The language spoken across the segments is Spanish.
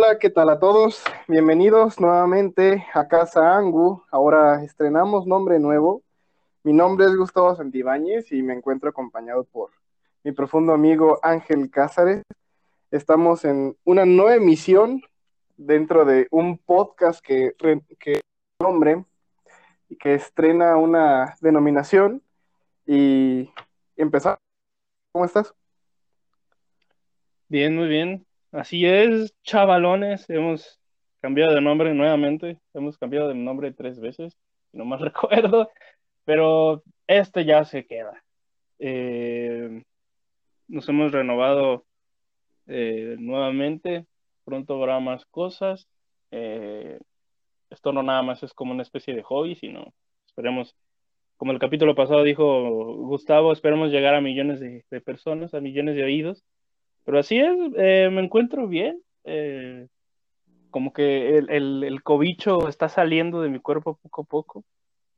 Hola, ¿qué tal a todos? Bienvenidos nuevamente a Casa Angu. Ahora estrenamos nombre nuevo. Mi nombre es Gustavo Santibáñez y me encuentro acompañado por mi profundo amigo Ángel Cázares. Estamos en una nueva emisión dentro de un podcast que, que nombre y que estrena una denominación y empezar. ¿Cómo estás? Bien, muy bien. Así es, chavalones. Hemos cambiado de nombre nuevamente. Hemos cambiado de nombre tres veces, no más recuerdo. Pero este ya se queda. Eh, nos hemos renovado eh, nuevamente. Pronto habrá más cosas. Eh, esto no nada más es como una especie de hobby, sino esperemos, como el capítulo pasado dijo Gustavo, esperemos llegar a millones de personas, a millones de oídos. Pero así es, eh, me encuentro bien. Eh, como que el, el, el, cobicho está saliendo de mi cuerpo poco a poco.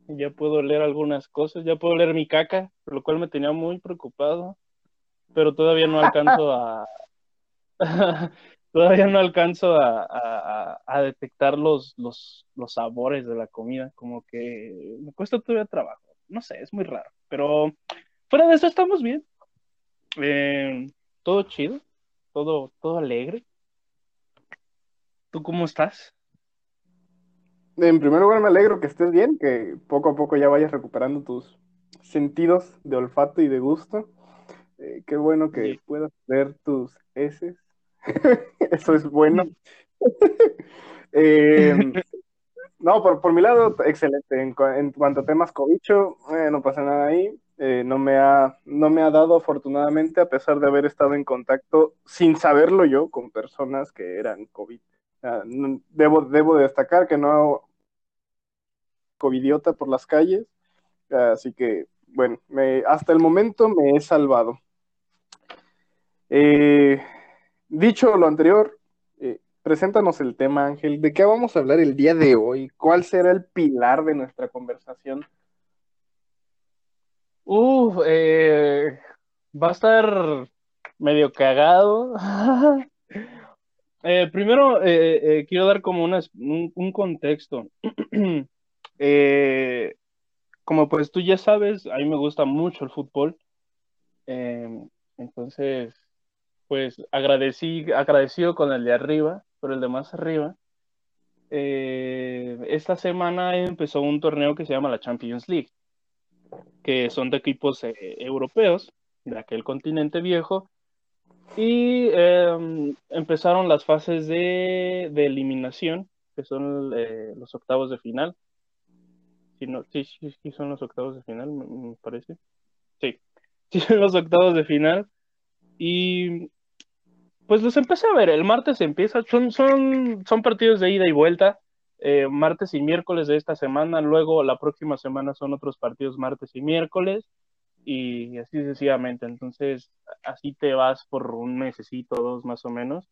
Ya puedo leer algunas cosas, ya puedo leer mi caca, lo cual me tenía muy preocupado. Pero todavía no alcanzo a. todavía no alcanzo a, a, a, detectar los, los, los sabores de la comida. Como que me cuesta todavía trabajo. No sé, es muy raro. Pero fuera de eso estamos bien. Eh, todo chido, todo, todo alegre. ¿Tú cómo estás? En primer lugar, me alegro que estés bien, que poco a poco ya vayas recuperando tus sentidos de olfato y de gusto. Eh, qué bueno que puedas ver tus heces. Eso es bueno. eh, no, por, por, mi lado, excelente. En, en cuanto a temas cobicho, eh, no pasa nada ahí. Eh, no, me ha, no me ha dado afortunadamente, a pesar de haber estado en contacto, sin saberlo yo, con personas que eran COVID. Debo, debo destacar que no covidiota por las calles, así que, bueno, me, hasta el momento me he salvado. Eh, dicho lo anterior, eh, preséntanos el tema, Ángel. ¿De qué vamos a hablar el día de hoy? ¿Cuál será el pilar de nuestra conversación? Uf, eh, va a estar medio cagado. eh, primero, eh, quiero dar como una, un, un, contexto. como pues tú ya sabes, a mí me gusta mucho el fútbol. entonces, pues agradecí, agradecido con el de arriba, pero el de más arriba. esta semana empezó un torneo que se llama la Champions League que son de equipos eh, europeos, de aquel continente viejo, y eh, empezaron las fases de, de eliminación, que son eh, los octavos de final. Sí, no, sí, sí, son los octavos de final, me, me parece. Sí, sí, son los octavos de final. Y pues los empecé a ver, el martes empieza, son, son, son partidos de ida y vuelta, eh, martes y miércoles de esta semana, luego la próxima semana son otros partidos martes y miércoles, y así sucesivamente. Entonces, así te vas por un mesecito, dos más o menos.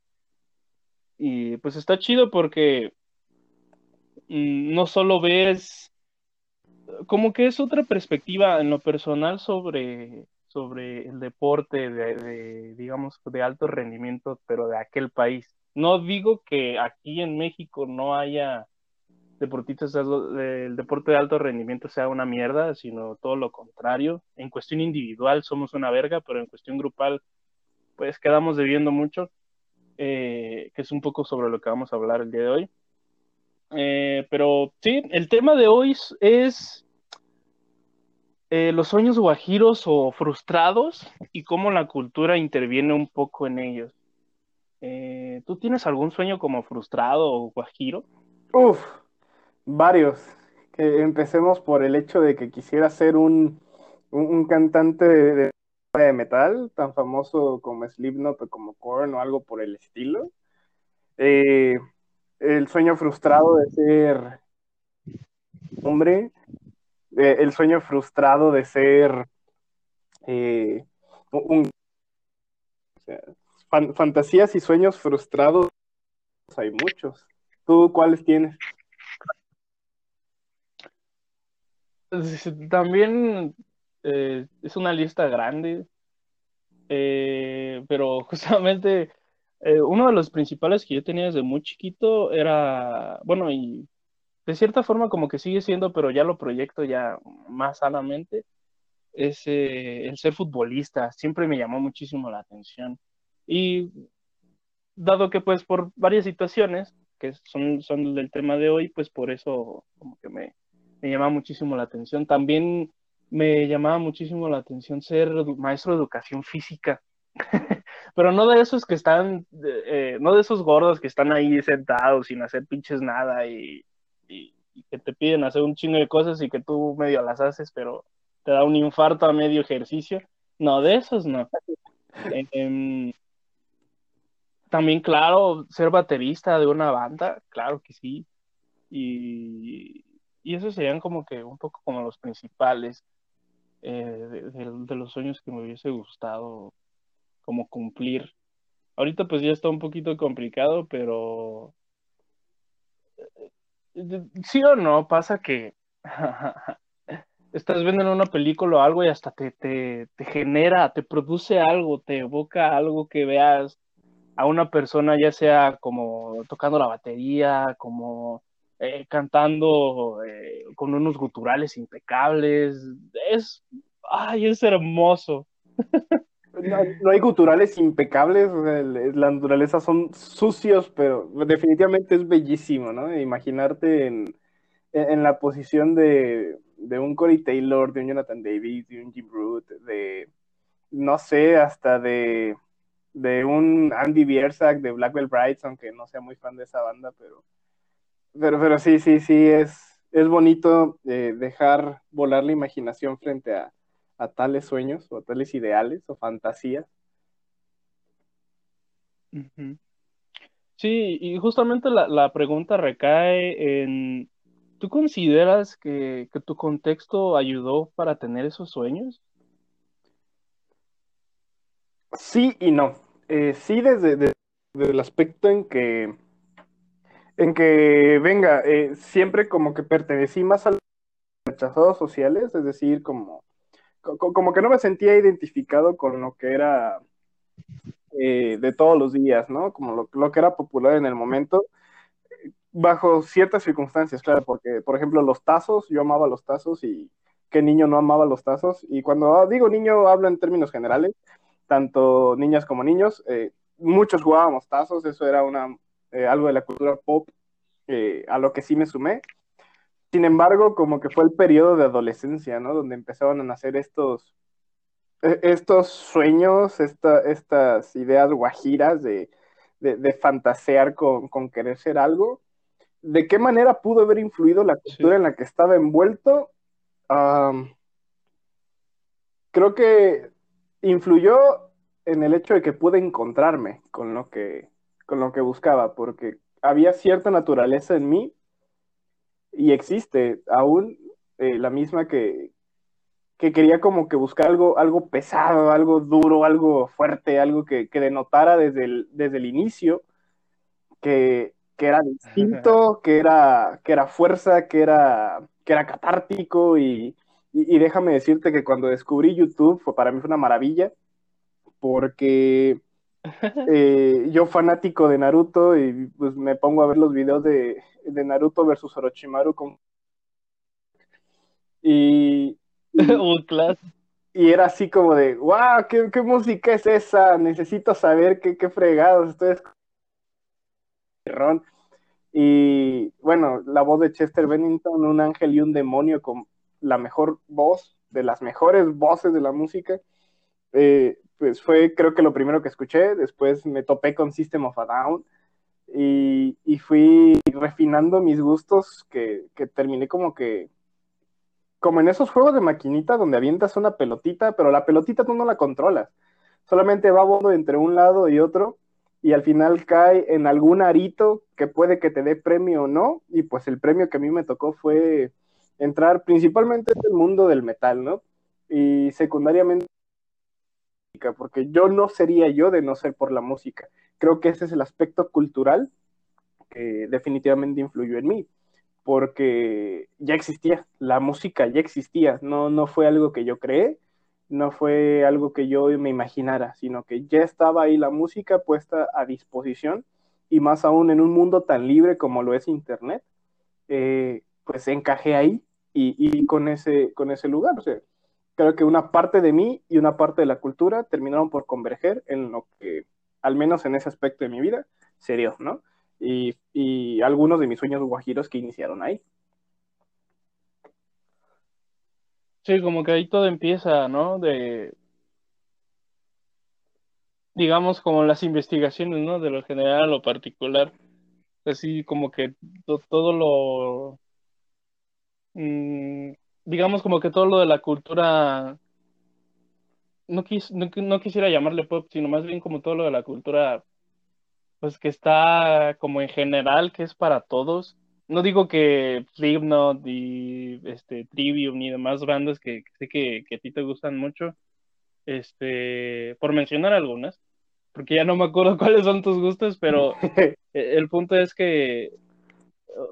Y pues está chido porque mm, no solo ves, como que es otra perspectiva en lo personal sobre, sobre el deporte de, de, digamos, de alto rendimiento, pero de aquel país. No digo que aquí en México no haya deportistas del deporte de alto rendimiento sea una mierda, sino todo lo contrario. En cuestión individual somos una verga, pero en cuestión grupal, pues quedamos debiendo mucho, eh, que es un poco sobre lo que vamos a hablar el día de hoy. Eh, pero sí, el tema de hoy es eh, los sueños guajiros o frustrados y cómo la cultura interviene un poco en ellos. ¿Tú tienes algún sueño como frustrado o guajiro? Uf, Varios. Que empecemos por el hecho de que quisiera ser un, un, cantante de, metal, tan famoso como Slipknot o como Korn o algo por el estilo. Eh, el sueño frustrado de ser hombre, eh, el sueño frustrado de ser eh, un... Fantasías y sueños frustrados hay muchos. ¿Tú cuáles tienes? También eh, es una lista grande, eh, pero justamente eh, uno de los principales que yo tenía desde muy chiquito era, bueno, y de cierta forma como que sigue siendo, pero ya lo proyecto ya más sanamente, es el ser futbolista. Siempre me llamó muchísimo la atención. Y dado que pues por varias situaciones que son, son del tema de hoy, pues por eso como que me, me llama muchísimo la atención. También me llamaba muchísimo la atención ser maestro de educación física. Pero no de esos que están, eh, no de esos gordos que están ahí sentados sin hacer pinches nada y, y, que te piden hacer un chingo de cosas y que tú medio las haces, pero te da un infarto a medio ejercicio. No, de esos no. Eh, también, claro, ser baterista de una banda, claro que sí. Y, y esos serían como que un poco como los principales eh, de, los sueños que me hubiese gustado como cumplir. Ahorita pues ya está un poquito complicado, pero eh, sí o no, pasa que estás viendo una película o algo y hasta te, te, te genera, te produce algo, te evoca algo que veas a una persona, ya sea como tocando la batería, como eh, cantando eh, con unos guturales impecables. Es, ay, es hermoso. No, hay guturales impecables, la naturaleza son sucios, pero definitivamente es bellísimo, ¿no? Imaginarte en, en la posición de, de, un Corey Taylor, de un Jonathan Davis, de un Jim Root, de, no sé, hasta de, de un Andy Biersack, de Blackwell Brights, aunque no sea muy fan de esa banda, pero, pero, pero sí, sí, sí, es, es bonito eh, dejar volar la imaginación frente a, a tales sueños o tales ideales o fantasías. Sí, y justamente la, pregunta recae en, ¿tú consideras que, tu contexto ayudó para tener esos sueños? Sí y no. Eh, sí desde, el aspecto en que, en que, venga, eh, siempre como que pertenecí más a los rechazados sociales, es decir, como como que no me sentía identificado con lo que era eh, de todos los días, ¿no? Como lo, que era popular en el momento, bajo ciertas circunstancias, claro, porque, por ejemplo, los tazos, yo amaba los tazos y qué niño no amaba los tazos, y cuando digo niño hablo en términos generales, tanto niñas como niños, eh, muchos jugábamos tazos, eso era una, eh, algo de la cultura pop a lo que sí me sumé, sin embargo, como que fue el periodo de adolescencia, ¿no? Donde empezaron a nacer estos, e, estos sueños, estas ideas guajiras de, fantasear con, querer ser algo. ¿De qué manera pudo haber influido la cultura en la que estaba envuelto? creo que influyó en el hecho de que pude encontrarme con lo que, con lo que buscaba, porque había cierta naturaleza en mí y existe aún eh, la misma que, que quería como que buscar algo, algo pesado, algo duro, algo fuerte, algo que, denotara desde el, desde el inicio que, era distinto, que era, que era fuerza, que era, que era catártico y, déjame decirte que cuando descubrí YouTube fue, para mí fue una maravilla porque eh, yo fanático de Naruto y pues me pongo a ver los videos de, de Naruto versus Orochimaru con... Y, y, era así como de, wow, ¿qué, ¿qué, música es esa? Necesito saber qué, qué fregados. Entonces, y bueno, la voz de Chester Bennington, un ángel y un demonio con la mejor voz, de las mejores voces de la música. Eh, pues fue creo que lo primero que escuché, después me topé con System of a Down, y, fui refinando mis gustos que, terminé como que como en esos juegos de maquinita donde avientas una pelotita, pero la pelotita tú no la controlas. Solamente va volando entre un lado y otro y al final cae en algún arito que puede que te dé premio o no. Y pues el premio que a mí me tocó fue entrar principalmente en el mundo del metal, ¿no? Y secundariamente porque yo no sería yo de no ser por la música. Creo que ese es el aspecto cultural que definitivamente influyó en mí, porque ya existía, la música ya existía, no, no fue algo que yo creé, no fue algo que yo me imaginara, sino que ya estaba ahí la música puesta a disposición y más aún en un mundo tan libre como lo es Internet, eh, pues encajé ahí y, con, ese, con ese lugar. O sea, creo que una parte de mí y una parte de la cultura terminaron por converger en lo que, al menos en ese aspecto de mi vida, se dio, ¿no? Y, y algunos de mis sueños guajiros que iniciaron ahí. Sí, como que ahí todo empieza, ¿no? De, digamos, como las investigaciones, ¿no? De lo general lo particular. Así como que todo lo, mm, digamos, como que todo lo de la cultura, no, quis, no, quisiera llamarle pop, sino más bien como todo lo de la cultura, pues que está como en general, que es para todos. No digo que Slipknot y este, Trivium ni demás bandas que, sé que, que a ti te gustan mucho, este, por mencionar algunas, porque ya no me acuerdo cuáles son tus gustos, pero el punto es que,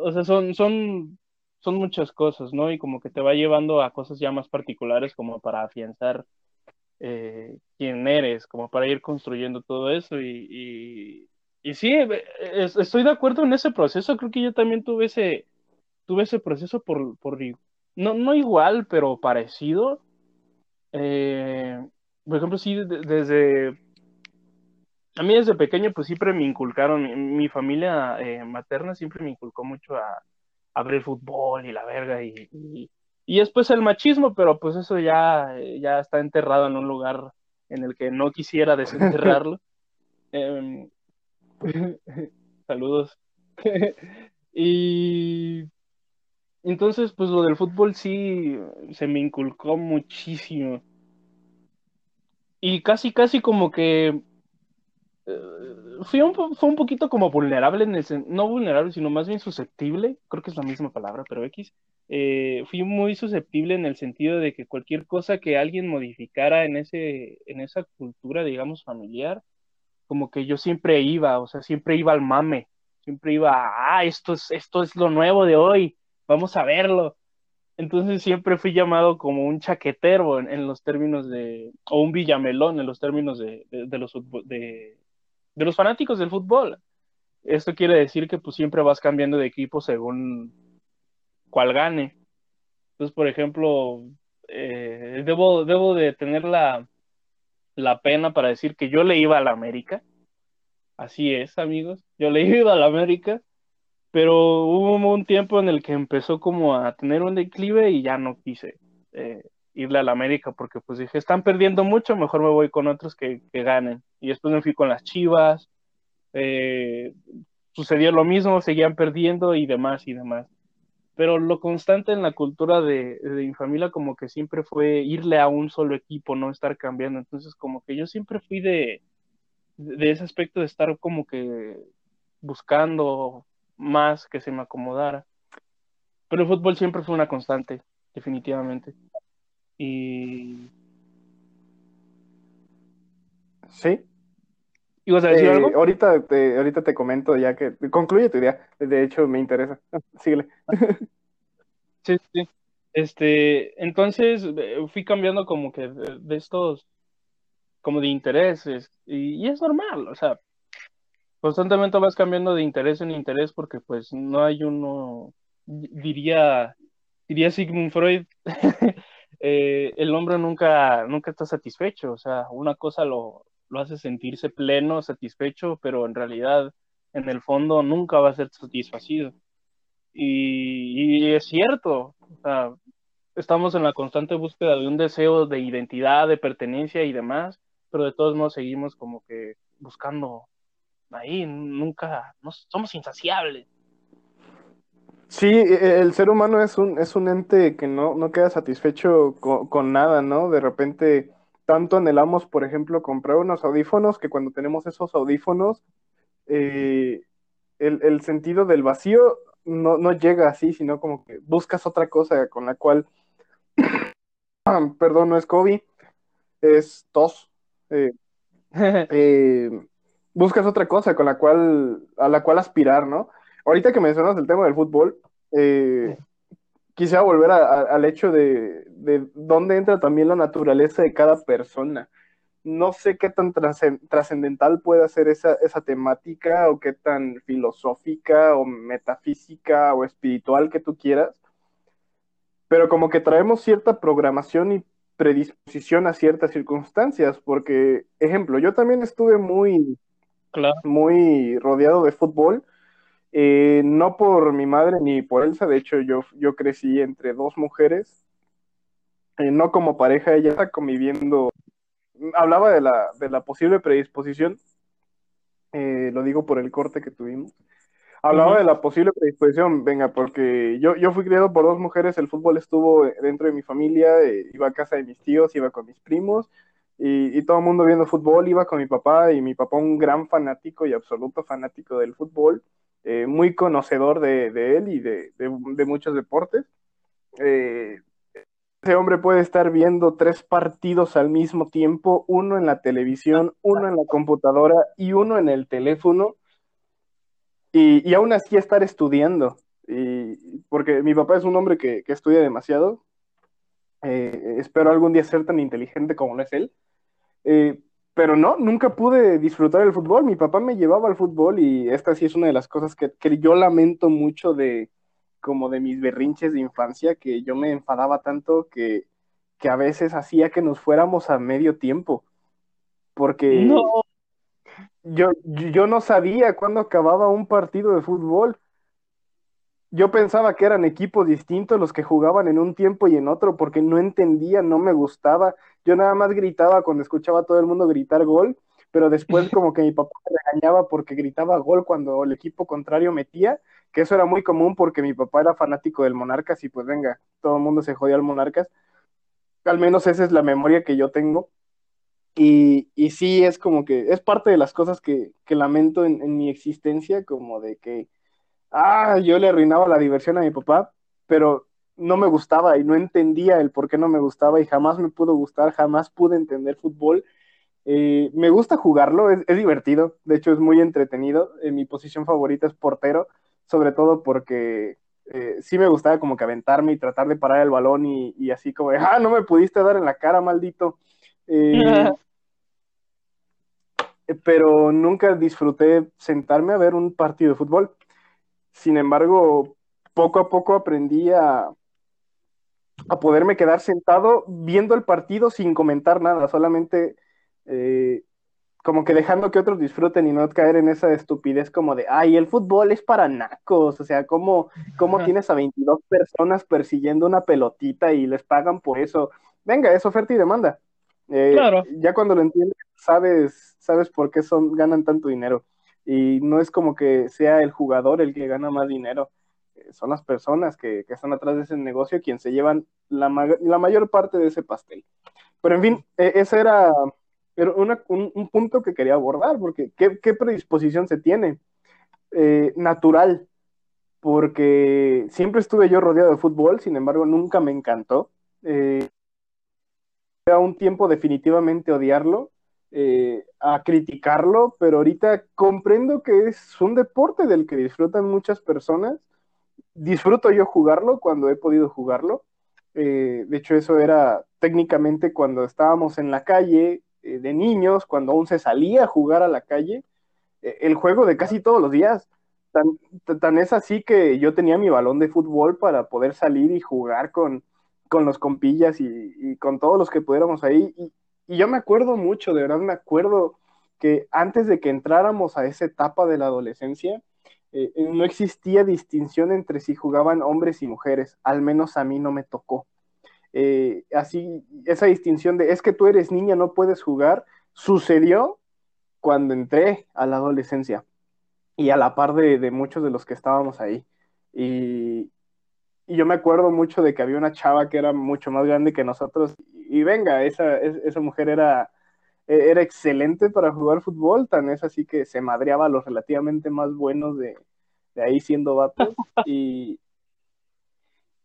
o sea, son, son, son muchas cosas, ¿no? Y como que te va llevando a cosas ya más particulares como para afianzar eh, quién eres, como para ir construyendo todo eso y, y, sí, estoy de acuerdo en ese proceso, creo que yo también tuve ese, tuve ese proceso por, por no, no igual, pero parecido. Eh, por ejemplo, sí, desde a mí desde pequeño pues siempre me inculcaron, mi, familia eh, materna siempre me inculcó mucho a, a, ver el fútbol y la verga y, y, después el machismo, pero pues eso ya, ya está enterrado en un lugar en el que no quisiera desenterrarlo. Em, saludos. y entonces pues lo del fútbol sí se me inculcó muchísimo. Y casi, casi como que eh, fui un, fue un poquito como vulnerable, en el, no vulnerable, sino más bien susceptible, creo que es la misma palabra, pero X. Eh, fui muy susceptible en el sentido de que cualquier cosa que alguien modificara en, ese, en esa cultura, digamos, familiar, como que yo siempre iba, o sea, siempre iba al mame, siempre iba, ah, esto es, esto es lo nuevo de hoy, vamos a verlo. Entonces siempre fui llamado como un chaquetero en, los términos de, o un villamelón en los términos de, de los de, de los fanáticos del fútbol. Esto quiere decir que pues siempre vas cambiando de equipo según cuál gane. Entonces, por ejemplo, eh, debo, debo de tener la, la pena para decir que yo le iba a la América. Así es, amigos. Yo le iba a la América, pero hubo un tiempo en el que empezó como a tener un declive y ya no quise eh, irle a la América porque pues dije, están perdiendo mucho, mejor me voy con otros que, que ganen. Y después me fui con las Chivas, eh, sucedió lo mismo, seguían perdiendo y demás y demás. Pero lo constante en la cultura de, de mi familia como que siempre fue irle a un solo equipo, no estar cambiando. Entonces como que yo siempre fui de, de ese aspecto de estar como que buscando más que se me acomodara. Pero el fútbol siempre fue una constante, definitivamente. Y. Sí. ¿Ibas a decir Eh, algo? ahorita te, ahorita te comento ya que concluye tu idea. De hecho, me interesa. Síguele. Sí, sí. Este, entonces eh, fui cambiando como que de, de estos, como de intereses, y, y es normal, o sea, constantemente vas cambiando de interés en interés porque pues no hay uno, di- diría, diría Sigmund Freud, eh, el hombre nunca, nunca está satisfecho, o sea, una cosa lo, lo hace sentirse pleno, satisfecho, pero en realidad, en el fondo, nunca va a ser satisfacido. Y, y es cierto, o sea, estamos en la constante búsqueda de un deseo de identidad, de pertenencia y demás, pero de todos modos seguimos como que buscando ahí, nunca, no, somos insaciables. Sí, e- el ser humano es un, es un ente que no, no queda satisfecho con, con nada, ¿no? De repente, tanto anhelamos, por ejemplo, comprar unos audífonos que cuando tenemos esos audífonos, eh, el, el sentido del vacío no, no llega así, sino como que buscas otra cosa con la cual, perdón, no es COVID, es tos. eh, eh, buscas otra cosa con la cual, a la cual aspirar, ¿no? Ahorita que mencionas el tema del fútbol, eh, quisiera volver al hecho de, de dónde entra también la naturaleza de cada persona. No sé qué tan trascendental puede ser esa, esa temática o qué tan filosófica o metafísica o espiritual que tú quieras, pero como que traemos cierta programación y predisposición a ciertas circunstancias, porque, ejemplo, yo también estuve muy, muy rodeado de fútbol, eh, no por mi madre ni por Elsa, de hecho yo, yo crecí entre dos mujeres, eh, no como pareja, ella está conviviendo, hablaba de la, de la posible predisposición, eh, lo digo por el corte que tuvimos, Hablaba de la posible predisposición, venga, porque yo, yo fui criado por dos mujeres, el fútbol estuvo dentro de mi familia, eh, iba a casa de mis tíos, iba con mis primos, y, todo el mundo viendo fútbol, iba con mi papá, y mi papá un gran fanático y absoluto fanático del fútbol, eh, muy conocedor de, él y de, muchos deportes. Eh, ese hombre puede estar viendo tres partidos al mismo tiempo, uno en la televisión, uno en la computadora y uno en el teléfono y, aún así estar estudiando, y, porque mi papá es un hombre que, estudia demasiado. Eh, espero algún día ser tan inteligente como lo es él. Pero no, nunca pude disfrutar el fútbol. Mi papá me llevaba al fútbol y esta sí es una de las cosas que, yo lamento mucho de como de mis berrinches de infancia, que yo me enfadaba tanto que, que a veces hacía que nos fuéramos a medio tiempo. Porque no yo, yo no sabía cuándo acababa un partido de fútbol. Yo pensaba que eran equipos distintos los que jugaban en un tiempo y en otro porque no entendía, no me gustaba. Yo nada más gritaba cuando escuchaba a todo el mundo gritar gol, pero después como que mi papá me regañaba porque gritaba gol cuando el equipo contrario metía, que eso era muy común porque mi papá era fanático del Monarcas y pues venga, todo el mundo se jodía al Monarcas. Al menos esa es la memoria que yo tengo. Y, y sí, es como que es parte de las cosas que, lamento en, mi existencia, como de que, ah, yo le arruinaba la diversión a mi papá, pero no me gustaba y no entendía el por qué no me gustaba y jamás me pudo gustar, jamás pude entender fútbol. Eh, me gusta jugarlo, es, divertido, de hecho es muy entretenido. Eh, mi posición favorita es portero, sobre todo porque eh, sí me gustaba como que aventarme y tratar de parar el balón y, y así como, de, ah, no me pudiste dar en la cara, maldito. pero nunca disfruté sentarme a ver un partido de fútbol. Sin embargo, poco a poco aprendí a, a poderme quedar sentado viendo el partido sin comentar nada, solamente eh, como que dejando que otros disfruten y no caer en esa estupidez como de, ay, el fútbol es para nacos, o sea, ¿cómo, cómo tienes a 22 personas persiguiendo una pelotita y les pagan por eso? Venga, es oferta y demanda. Eh, claro. Ya cuando lo entiendes, sabes, sabes por qué son, ganan tanto dinero. Y no es como que sea el jugador el que gana más dinero, eh, son las personas que, están atrás de ese negocio quien se llevan la, la mayor parte de ese pastel. Pero en fin, e, ese era, un, punto que quería abordar, porque ¿qué, predisposición se tiene? Eh, natural, porque siempre estuve yo rodeado de fútbol, sin embargo nunca me encantó. Eh, a un tiempo definitivamente odiarlo, eh, a criticarlo, pero ahorita comprendo que es un deporte del que disfrutan muchas personas. Disfruto yo jugarlo cuando he podido jugarlo. Eh, de hecho, eso era técnicamente cuando estábamos en la calle eh, de niños, cuando aún se salía a jugar a la calle, el juego de casi todos los días. Tan, es así que yo tenía mi balón de fútbol para poder salir y jugar con, con los compillas y, con todos los que pudiéramos ahí. Yo me acuerdo mucho, de verdad me acuerdo que antes de que entráramos a esa etapa de la adolescencia, eh, eh, no existía distinción entre si jugaban hombres y mujeres, al menos a mí no me tocó. Eh, así, esa distinción de es que tú eres niña, no puedes jugar, sucedió cuando entré a la adolescencia y a la par de, muchos de los que estábamos ahí. Y, y yo me acuerdo mucho de que había una chava que era mucho más grande que nosotros. Y venga, esa, esa mujer era, e, era excelente para jugar fútbol, tan es así que se madreaba a los relativamente más buenos de, ahí siendo vatos. Y,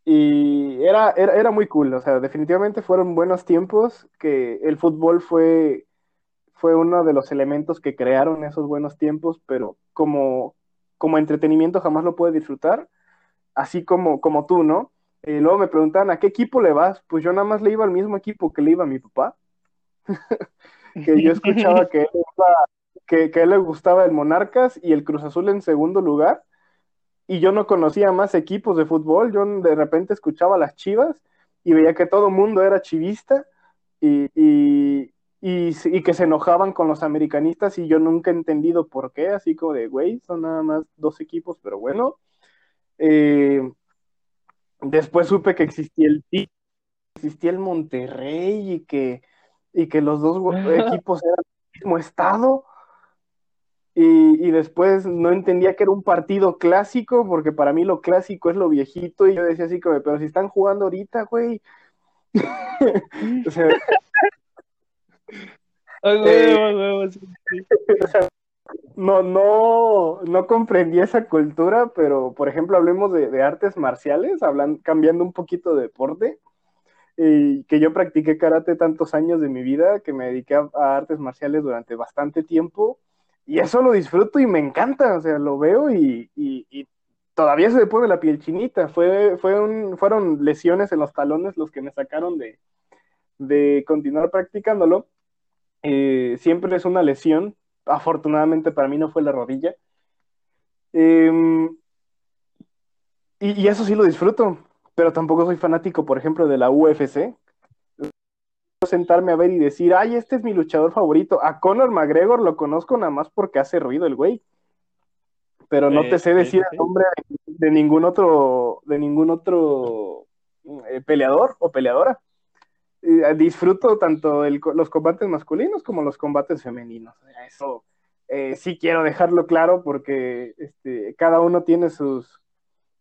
y era, era, era, muy cool, o sea, definitivamente fueron buenos tiempos, que el fútbol fue, fue uno de los elementos que crearon esos buenos tiempos, pero como, como entretenimiento jamás lo puede disfrutar así como, como tú, ¿no? Y luego me preguntaban, ¿a qué equipo le vas? Pues yo nada más le iba al mismo equipo que le iba a mi papá. que yo escuchaba que, que, que a él le gustaba el Monarcas y el Cruz Azul en segundo lugar. Y yo no conocía más equipos de fútbol. Yo de repente escuchaba las chivas y veía que todo mundo era chivista y, y, y, que se enojaban con los americanistas y yo nunca he entendido por qué, así como de, güey, son nada más dos equipos, pero bueno. Eh, después supe que existía el existía el Monterrey y que, y que los dos equipos eran del mismo estado. Y, y, después no entendía que era un partido clásico, porque para mí lo clásico es lo viejito, y yo decía así como, pero si están jugando ahorita, güey. o sea, no, no, no comprendí esa cultura, pero por ejemplo, hablemos de, artes marciales, hablan, cambiando un poquito de deporte, y que yo practiqué karate tantos años de mi vida, que me dediqué a, artes marciales durante bastante tiempo y eso lo disfruto y me encanta, o sea, lo veo y, y, y todavía se me pone la piel chinita. Fue, fue un, fueron lesiones en los talones los que me sacaron de, de continuar practicándolo. Eh, siempre es una lesión, afortunadamente para mí no fue la rodilla. Eh, y, y, eso sí lo disfruto, pero tampoco soy fanático, por ejemplo, de la UFC, sentarme a ver y decir, ay, este es mi luchador favorito. A Conor McGregor lo conozco nada más porque hace ruido el güey. Pero no te sé decir el nombre de, de, ningún otro, de ningún otro eh, peleador o peleadora. Eh, disfruto tanto el, los combates masculinos como los combates femeninos. Eso eh, sí quiero dejarlo claro porque este, cada uno tiene sus,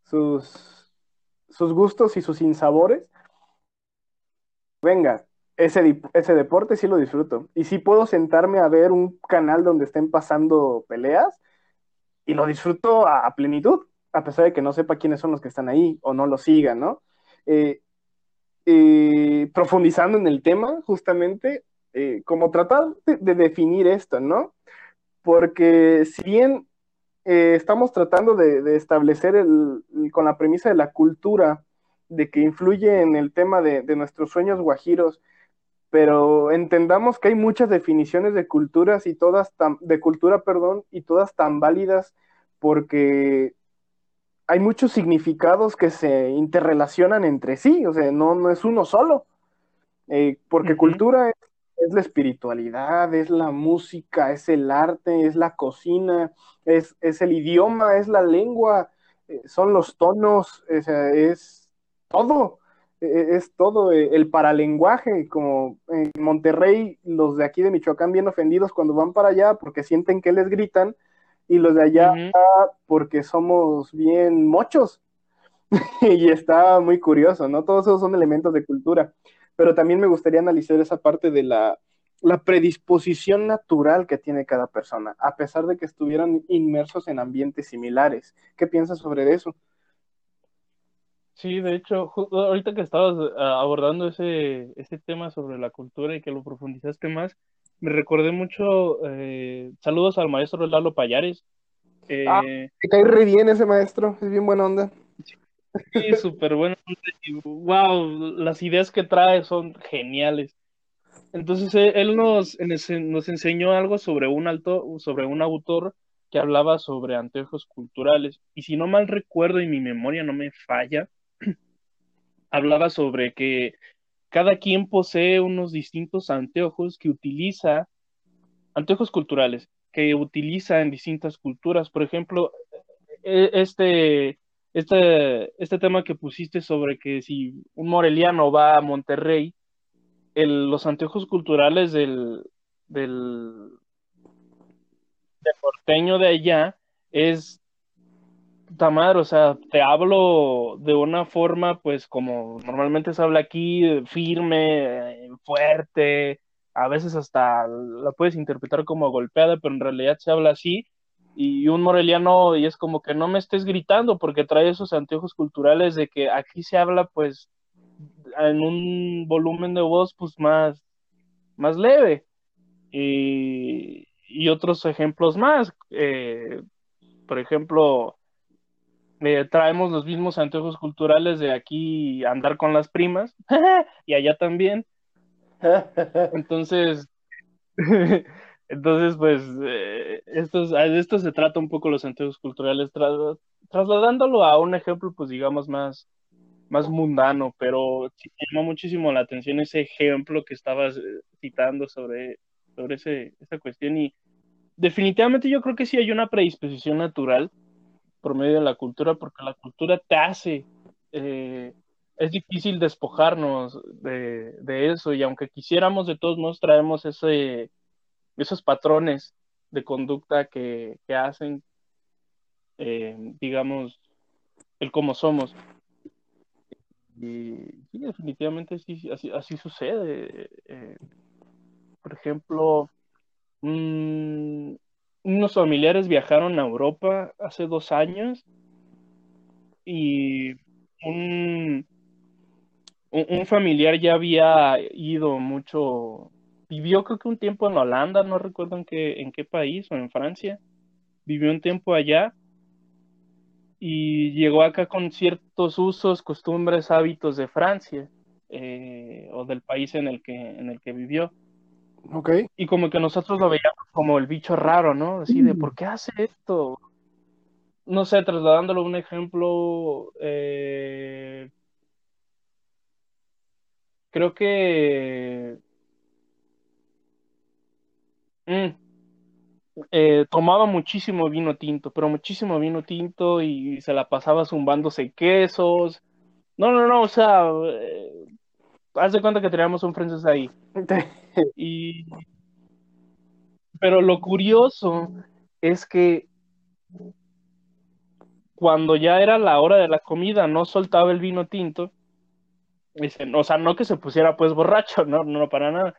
sus, sus gustos y sus sinsabores. Venga, ese, deporte sí lo disfruto. Y sí puedo sentarme a ver un canal donde estén pasando peleas y lo disfruto a, a plenitud, a pesar de que no sepa quiénes son los que están ahí o no lo sigan, ¿no? Eh, eh, profundizando en el tema, justamente, eh, como tratar de, de, definir esto, ¿no? Porque si bien eh, estamos tratando de, de establecer el, con la premisa de la cultura, de que influye en el tema de, de nuestros sueños guajiros, pero entendamos que hay muchas definiciones de culturas y todas tan, de cultura, perdón, y todas tan válidas porque hay muchos significados que se interrelacionan entre sí, o sea, no, no es uno solo, eh, porque uh -huh. cultura es, es, la espiritualidad, es la música, es el arte, es la cocina, es, es el idioma, es la lengua, eh, son los tonos, o sea, es todo. E-, es todo eh, el paralenguaje, como en Monterrey, los de aquí de Michoacán bien ofendidos cuando van para allá porque sienten que les gritan, y los de allá uh -huh. porque somos bien mochos. y está muy curioso, ¿no? Todos esos son elementos de cultura. Pero también me gustaría analizar esa parte de la, la predisposición natural que tiene cada persona, a pesar de que estuvieran inmersos en ambientes similares. ¿Qué piensas sobre eso? Sí, de hecho, ahorita que estabas uh, abordando ese, ese tema sobre la cultura y que lo profundizaste más, me recordé mucho, eh, saludos al maestro Lalo Payares. Eh, ah, me cae re bien ese maestro, es bien buena onda. Sí, súper buena onda. Y, wow, las ideas que trae son geniales. Entonces, él nos, nos enseñó algo sobre un, alto, sobre un autor que hablaba sobre anteojos culturales. Y si no mal recuerdo y mi memoria no me falla, hablaba sobre que cada quien posee unos distintos anteojos que utiliza, anteojos culturales, que utiliza en distintas culturas. Por ejemplo, e, este, este, este tema que pusiste sobre que si un moreliano va a Monterrey, el, los anteojos culturales del, del, del porteño de allá es madre, o sea, te hablo de una forma, pues, como normalmente se habla aquí, firme, fuerte, a veces hasta la puedes interpretar como golpeada, pero en realidad se habla así, y un moreliano, y es como que no me estés gritando, porque trae esos anteojos culturales de que aquí se habla, pues, en un volumen de voz, pues, más, más leve. Y, y otros ejemplos más, eh, por ejemplo, eh, traemos los mismos anteojos culturales de aquí andar con las primas y allá también. Entonces, entonces pues eh, esto, de esto se trata un poco los anteojos culturales, trasladándolo a un ejemplo pues digamos más, más mundano, pero sí me llamó muchísimo la atención ese ejemplo que estabas eh, citando sobre, sobre ese, esa cuestión y definitivamente yo creo que sí hay una predisposición natural por medio de la cultura, porque la cultura te hace, eh, es difícil despojarnos de, de, eso y aunque quisiéramos, de todos modos traemos ese, esos patrones de conducta que, que hacen, eh, digamos, el cómo somos. Y sí, definitivamente sí, así, así sucede. Eh, por ejemplo, mmm, unos familiares viajaron a Europa hace dos años y un, un, familiar ya había ido mucho, vivió creo que un tiempo en Holanda, no recuerdo en qué, en qué país o en Francia, vivió un tiempo allá y llegó acá con ciertos usos, costumbres, hábitos de Francia eh, o del país en el que, en el que vivió. Y como que nosotros lo veíamos como el bicho raro, ¿no? Así de, ¿por qué hace esto? No sé, trasladándolo a un ejemplo, eh, creo que mm, eh, tomaba muchísimo vino tinto, pero muchísimo vino tinto y se la pasaba zumbándose quesos. No, no, no, o sea, eh, haz de cuenta que teníamos un francés ahí. Y... Pero lo curioso es que cuando ya era la hora de la comida no soltaba el vino tinto. O sea, no que se pusiera pues borracho, no, no para nada.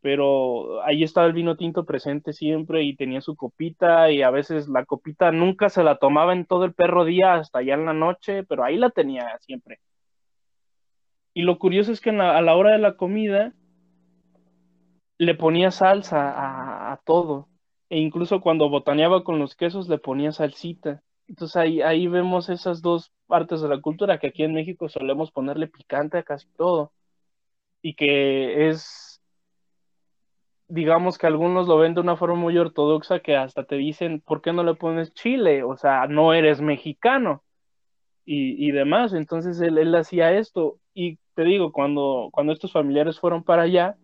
Pero ahí estaba el vino tinto presente siempre y tenía su copita y a veces la copita nunca se la tomaba en todo el perro día hasta allá en la noche, pero ahí la tenía siempre. Y lo curioso es que a la hora de la comida le ponía salsa a, todo. E incluso cuando botaneaba con los quesos le ponía salsita. Entonces ahí, ahí vemos esas dos partes de la cultura que aquí en México solemos ponerle picante a casi todo. Y que es, digamos que algunos lo ven de una forma muy ortodoxa que hasta te dicen, ¿por qué no le pones chile? O sea, no eres mexicano. Y, y demás. Entonces él, él hacía esto. Y te digo, cuando, cuando estos familiares fueron para allá,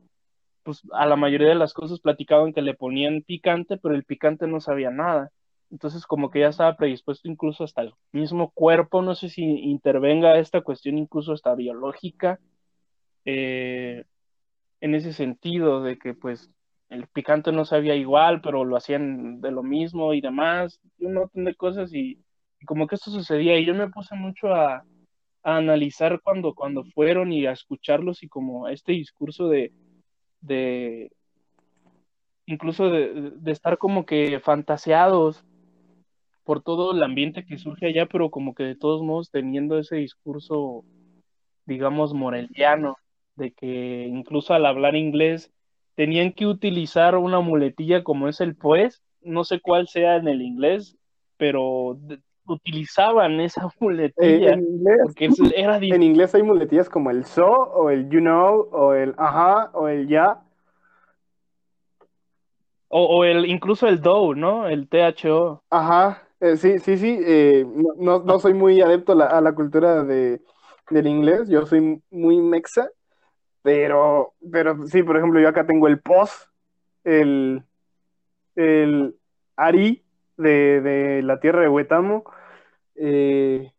pues a la mayoría de las cosas platicaban que le ponían picante, pero el picante no sabía nada. Entonces como que ya estaba predispuesto incluso hasta el mismo cuerpo, no sé si intervenga esta cuestión incluso hasta biológica, eh, en ese sentido de que pues el picante no sabía igual, pero lo hacían de lo mismo y demás, un montón de cosas y, como que esto sucedía y yo me puse mucho a, a analizar cuando, cuando fueron y a escucharlos y como este discurso de de incluso de, estar como que fantaseados por todo el ambiente que surge allá, pero como que de todos modos teniendo ese discurso, digamos, moreliano, de que incluso al hablar inglés tenían que utilizar una muletilla como es el pues, no sé cuál sea en el inglés, pero utilizaban esa muletilla. en, inglés, porque era en inglés hay muletillas como el so, o el you know, o el ajá, o el ya. O, el incluso el do, ¿no? El THO. Ajá, eh, sí, sí, sí. Eh, no, no, soy muy adepto a la, cultura de, del inglés, yo soy muy mexa, pero, pero sí, por ejemplo, yo acá tengo el pos, el, el ari, de, la tierra de Huetamo eh,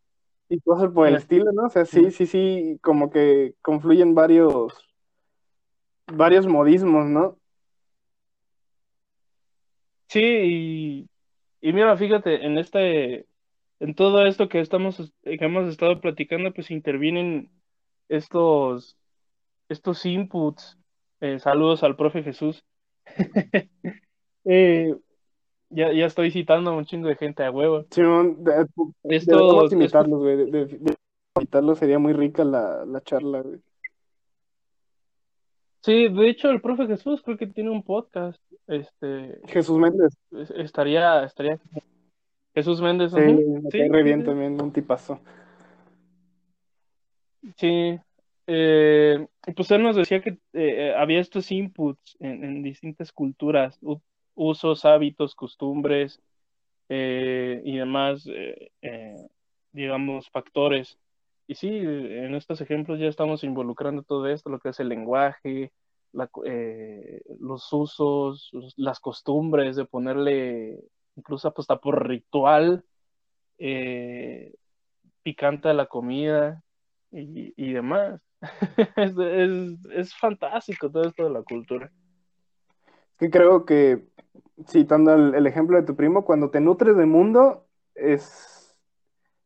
y cosas por el estilo, ¿no? O sea, sí, sí, sí, como que confluyen varios, varios modismos, ¿no? Sí, y, y mira, fíjate, en este, en todo esto que estamos, que hemos estado platicando, pues intervienen estos, estos inputs. Eh, saludos al profe Jesús. eh, ya, ya estoy citando a un chingo de gente a huevo. Sí, de, Esto, imitarlos, güey. De, imitarlos sería muy rica la, la charla, güey. Sí, de hecho el profe Jesús creo que tiene un podcast. Este Jesús Méndez. Estaría, estaría. Jesús Méndez. Sí, Sí, re bien sí. también, un tipazo. Sí, eh, pues él nos decía que eh, eh, había estos inputs en, en distintas culturas, usos, hábitos, costumbres eh, y demás, eh, eh, digamos, factores. Y sí, en estos ejemplos ya estamos involucrando todo esto, lo que es el lenguaje, los usos, las costumbres de ponerle, incluso hasta por ritual, picante a la comida y, y demás. Es, es, es fantástico todo esto de la cultura. Que creo que, citando el, el ejemplo de tu primo, cuando te nutres de mundo, es,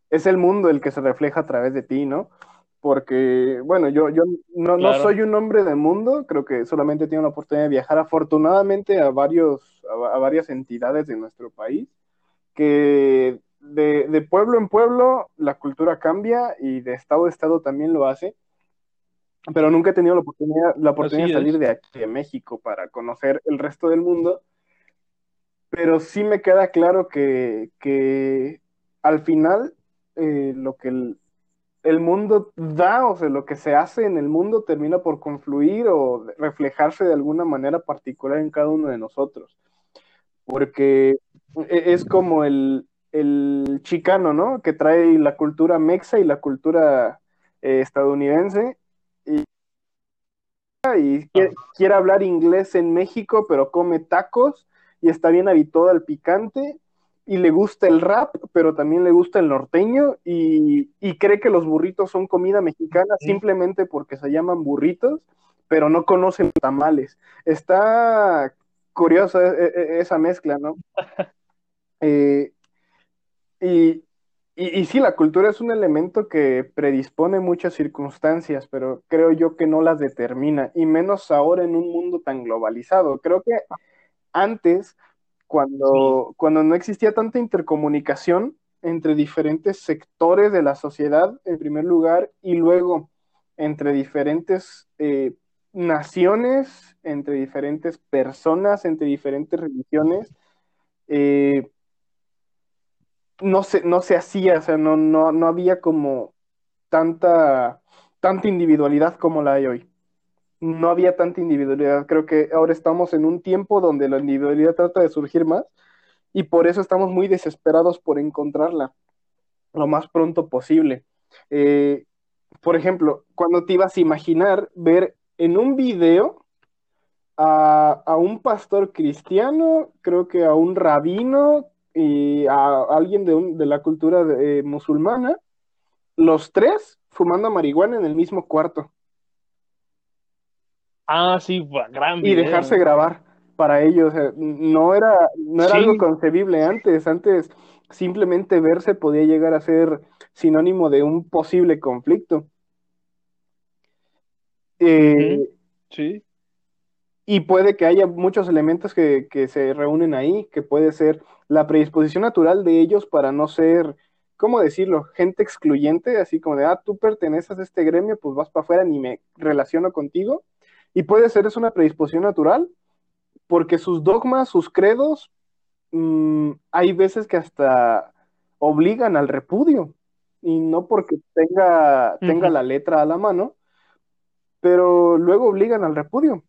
es el mundo el que se refleja a través de ti, ¿no? Porque, bueno, yo, yo no, no soy un hombre de mundo, creo que solamente tengo la oportunidad de viajar afortunadamente a, varios, a, a varias entidades de nuestro país, que de, de pueblo en pueblo la cultura cambia y de estado a estado también lo hace pero nunca he tenido la oportunidad, la oportunidad de salir de aquí, de México, para conocer el resto del mundo, pero sí me queda claro que, que al final eh, lo que el, el mundo da, o sea, lo que se hace en el mundo termina por confluir o reflejarse de alguna manera particular en cada uno de nosotros, porque e- es como el, el chicano, ¿no? Que trae la cultura mexa y la cultura eh, estadounidense y quiere, hablar inglés en México, pero come tacos y está bien habituado al picante y le gusta el rap, pero también le gusta el norteño y, y cree que los burritos son comida mexicana sí, simplemente porque se llaman burritos, pero no conocen tamales. Está curiosa e- e- esa mezcla, ¿no? Eh, y, y, y sí, la cultura es un elemento que predispone muchas circunstancias, pero creo yo que no las determina, y menos ahora en un mundo tan globalizado. Creo que antes, sí. cuando, cuando no existía tanta intercomunicación entre diferentes sectores de la sociedad, en primer lugar, y luego entre diferentes eh, naciones, entre diferentes personas, entre diferentes religiones, eh, no se, no se hacía, o sea, no, no, no había como tanta, tanta individualidad como la hay hoy. No había tanta individualidad. Creo que ahora estamos en un tiempo donde la individualidad trata de surgir más y por eso estamos muy desesperados por encontrarla lo más pronto posible. Eh, por ejemplo, cuando te ibas a imaginar ver en un video a, a un pastor cristiano, creo que a un rabino y a alguien de, un, de la cultura de, eh, musulmana, los tres fumando marihuana en el mismo cuarto Ah, sí, gran y dejarse video. grabar para ellos. O sea, no era, no era algo concebible antes. Antes simplemente verse podía llegar a ser sinónimo de un posible conflicto. Eh, sí, y puede que haya muchos elementos que, que se reúnen ahí, que puede ser la predisposición natural de ellos para no ser, ¿cómo decirlo?, gente excluyente, así como de, ah, tú perteneces a este gremio, pues vas para afuera, ni me relaciono contigo. Y puede ser es una predisposición natural, porque sus dogmas, sus credos, mmm, hay veces que hasta obligan al repudio, y no porque tenga, tenga la letra a la mano, pero luego obligan al repudio.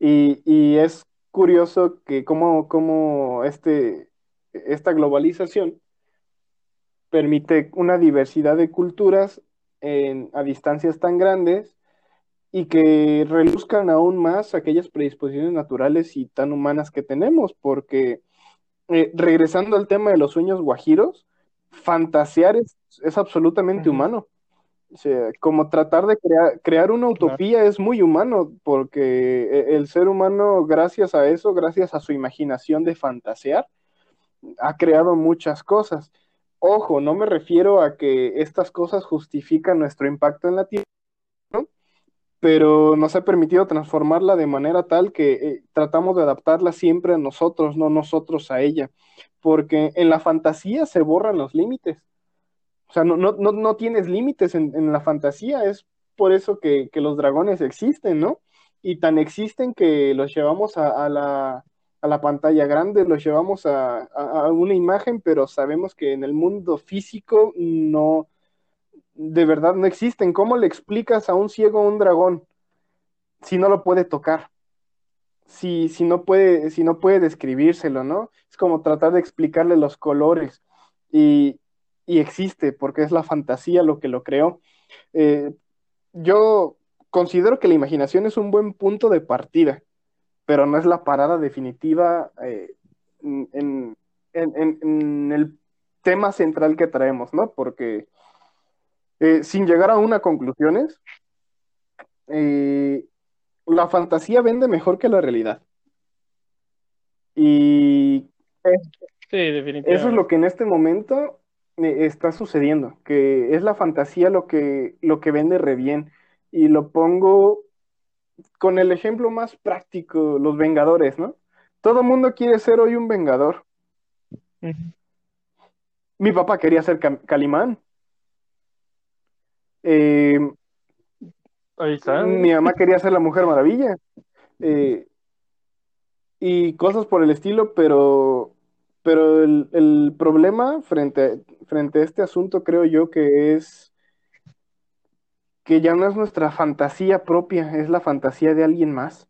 Y, y es curioso que cómo, cómo este, esta globalización permite una diversidad de culturas en, a distancias tan grandes y que reluzcan aún más aquellas predisposiciones naturales y tan humanas que tenemos, porque eh, regresando al tema de los sueños guajiros, fantasear es, es absolutamente humano. Sea, como tratar de crea crear una claro, utopía es muy humano, porque e, el ser humano, gracias a eso, gracias a su imaginación de fantasear, ha creado muchas cosas. Ojo, no me refiero a que estas cosas justifican nuestro impacto en la Tierra, ¿no? pero nos ha permitido transformarla de manera tal que eh, tratamos de adaptarla siempre a nosotros, no nosotros a ella, porque en la fantasía se borran los límites. O sea, no, no, no, no tienes límites en, en, la fantasía, es por eso que, que, los dragones existen, ¿no? Y tan existen que los llevamos a, a, la, a la pantalla grande, los llevamos a, a, una imagen, pero sabemos que en el mundo físico no, de verdad no existen. ¿Cómo le explicas a un ciego un dragón si no lo puede tocar? Si, si, no puede, si no puede describírselo, ¿no? Es como tratar de explicarle los colores. Y, y existe, porque es la fantasía lo que lo creó. Eh, yo considero que la imaginación es un buen punto de partida, pero no es la parada definitiva eh, en, en, en, en, el tema central que traemos, ¿no? Porque eh, sin llegar a una conclusiones, eh, la fantasía vende mejor que la realidad. Y sí, definitivamente. eso es lo que en este momento está sucediendo, que es la fantasía lo que, lo que vende re bien. Y lo pongo con el ejemplo más práctico, los Vengadores, ¿no? Todo mundo quiere ser hoy un Vengador. Uh -huh. Mi papá quería ser Calimán. Eh, Ahí está. Mi mamá quería ser la Mujer Maravilla. Eh, y cosas por el estilo, pero, pero el, el problema frente, frente a este asunto creo yo que es que ya no es nuestra fantasía propia, es la fantasía de alguien más.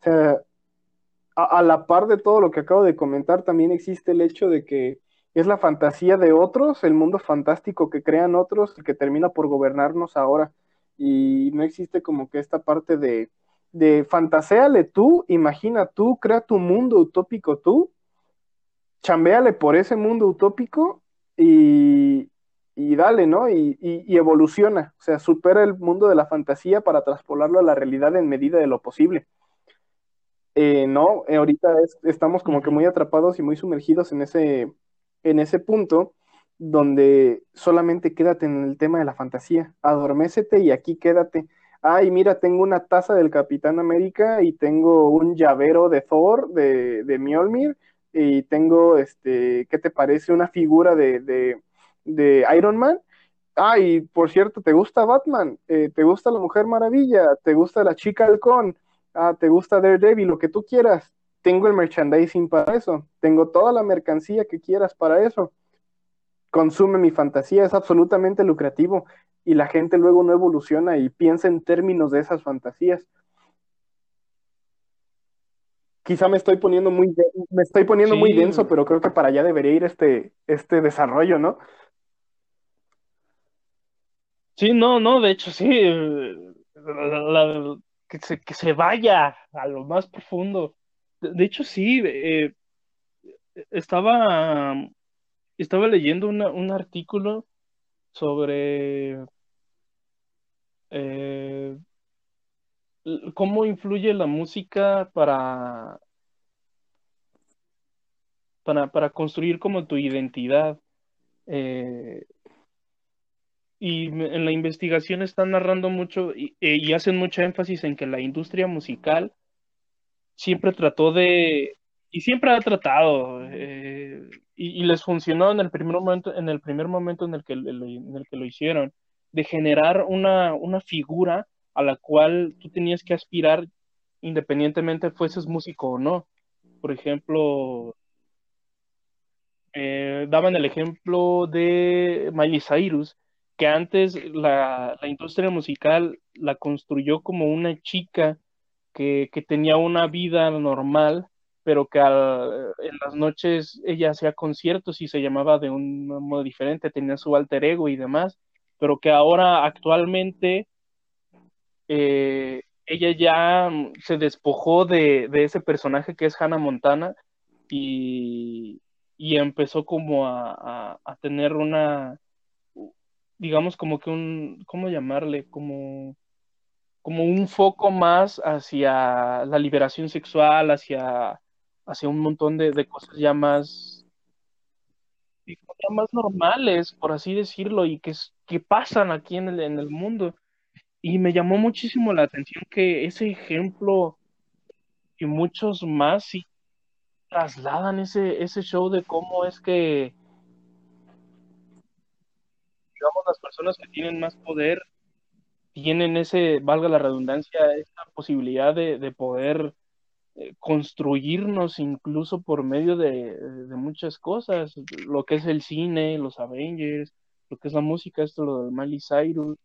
O sea, a, la par de todo lo que acabo de comentar, también existe el hecho de que es la fantasía de otros, el mundo fantástico que crean otros, el que termina por gobernarnos ahora. Y no existe como que esta parte de, de fantaséale tú, imagina tú, crea tu mundo utópico tú, chambéale por ese mundo utópico y, y dale, ¿no? Y, y, y, evoluciona, o sea, supera el mundo de la fantasía para traspolarlo a la realidad en medida de lo posible. Eh, no, eh, ahorita es, estamos como que muy atrapados y muy sumergidos en ese, en ese punto donde solamente quédate en el tema de la fantasía, adormécete y aquí quédate. Ay, mira, tengo una taza del Capitán América y tengo un llavero de Thor, de, de Mjolnir, y tengo, este, ¿qué te parece? Una figura de, de, Iron Man. Ah, y por cierto, ¿te gusta Batman? Eh, ¿Te gusta la Mujer Maravilla? ¿Te gusta la Chica Halcón? Ah, ¿te gusta Daredevil? Lo que tú quieras. Tengo el merchandising para eso. Tengo toda la mercancía que quieras para eso. Consume mi fantasía, es absolutamente lucrativo y la gente luego no evoluciona y piensa en términos de esas fantasías. Quizá me estoy poniendo muy me estoy poniendo sí. muy denso, pero creo que para allá debería ir este, este desarrollo, ¿no? Sí, no, no, de hecho sí, la, la, que, se, que se vaya a lo más profundo. De, de hecho sí, eh, estaba, estaba leyendo una, un artículo sobre eh, cómo influye la música para, para, para construir como tu identidad. Eh, y en la investigación están narrando mucho y, y, hacen mucho énfasis en que la industria musical siempre trató de, y siempre ha tratado, eh, y, y, les funcionó en el primer momento, en el primer momento en el que, en el que lo hicieron, de generar una, una figura a la cual tú tenías que aspirar independientemente fueses músico o no. Por ejemplo, eh, daban el ejemplo de Miley Cyrus, que antes la, industria musical la construyó como una chica que, que tenía una vida normal, pero que al, en las noches ella hacía conciertos y se llamaba de un modo diferente, tenía su alter ego y demás, pero que ahora actualmente eh, ella ya se despojó de, de, ese personaje que es Hannah Montana y, y empezó como a, a, tener una, digamos como que un, ¿cómo llamarle? Como, como un foco más hacia la liberación sexual, hacia, hacia un montón de, de cosas ya más, más normales, por así decirlo, y que, que pasan aquí en el, en el mundo. Y me llamó muchísimo la atención que ese ejemplo y muchos más sí trasladan ese, ese show de cómo es que, digamos, las personas que tienen más poder tienen ese, valga la redundancia, esa posibilidad de, de poder eh, construirnos incluso por medio de, de, muchas cosas, lo que es el cine, los Avengers, lo que es la música, esto lo del Miley Cyrus,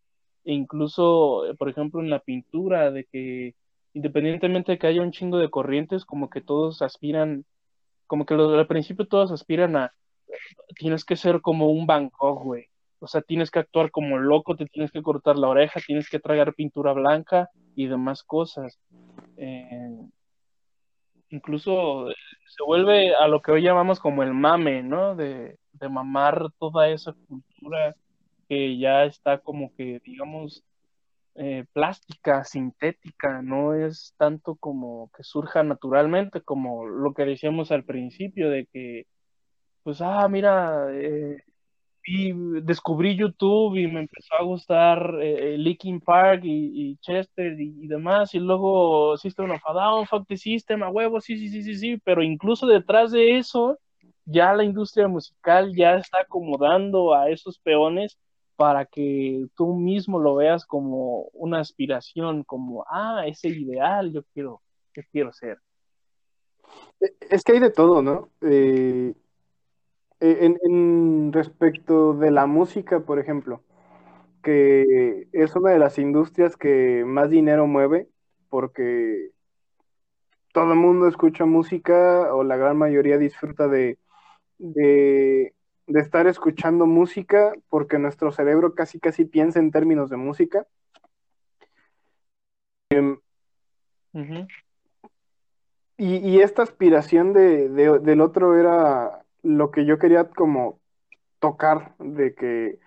e incluso, eh, por ejemplo, en la pintura, de que independientemente de que haya un chingo de corrientes, como que todos aspiran, como que al principio todos aspiran a, tienes que ser como un Bangkok, güey. O sea, tienes que actuar como loco, te tienes que cortar la oreja, tienes que tragar pintura blanca y demás cosas. Eh, incluso se vuelve a lo que hoy llamamos como el mame, ¿no? De, de mamar toda esa cultura que ya está como que, digamos, eh, plástica, sintética, no es tanto como que surja naturalmente, como lo que decíamos al principio, de que, pues, ah, mira, eh, descubrí YouTube y me empezó a gustar eh, Linkin Park y, Chester y, demás, y luego System of a Down, Fuck the System, a huevo, sí, sí, sí, sí, sí, pero incluso detrás de eso, ya la industria musical ya está acomodando a esos peones para que tú mismo lo veas como una aspiración, como, ah, ese ideal yo quiero, yo quiero ser. Es que hay de todo, ¿no? Eh, en, en, respecto de la música, por ejemplo, que es una de las industrias que más dinero mueve, porque todo el mundo escucha música o la gran mayoría disfruta de, de estar escuchando música, porque nuestro cerebro casi casi piensa en términos de música. Uh -huh. y, y, esta aspiración de, de, del otro era lo que yo quería como tocar, de que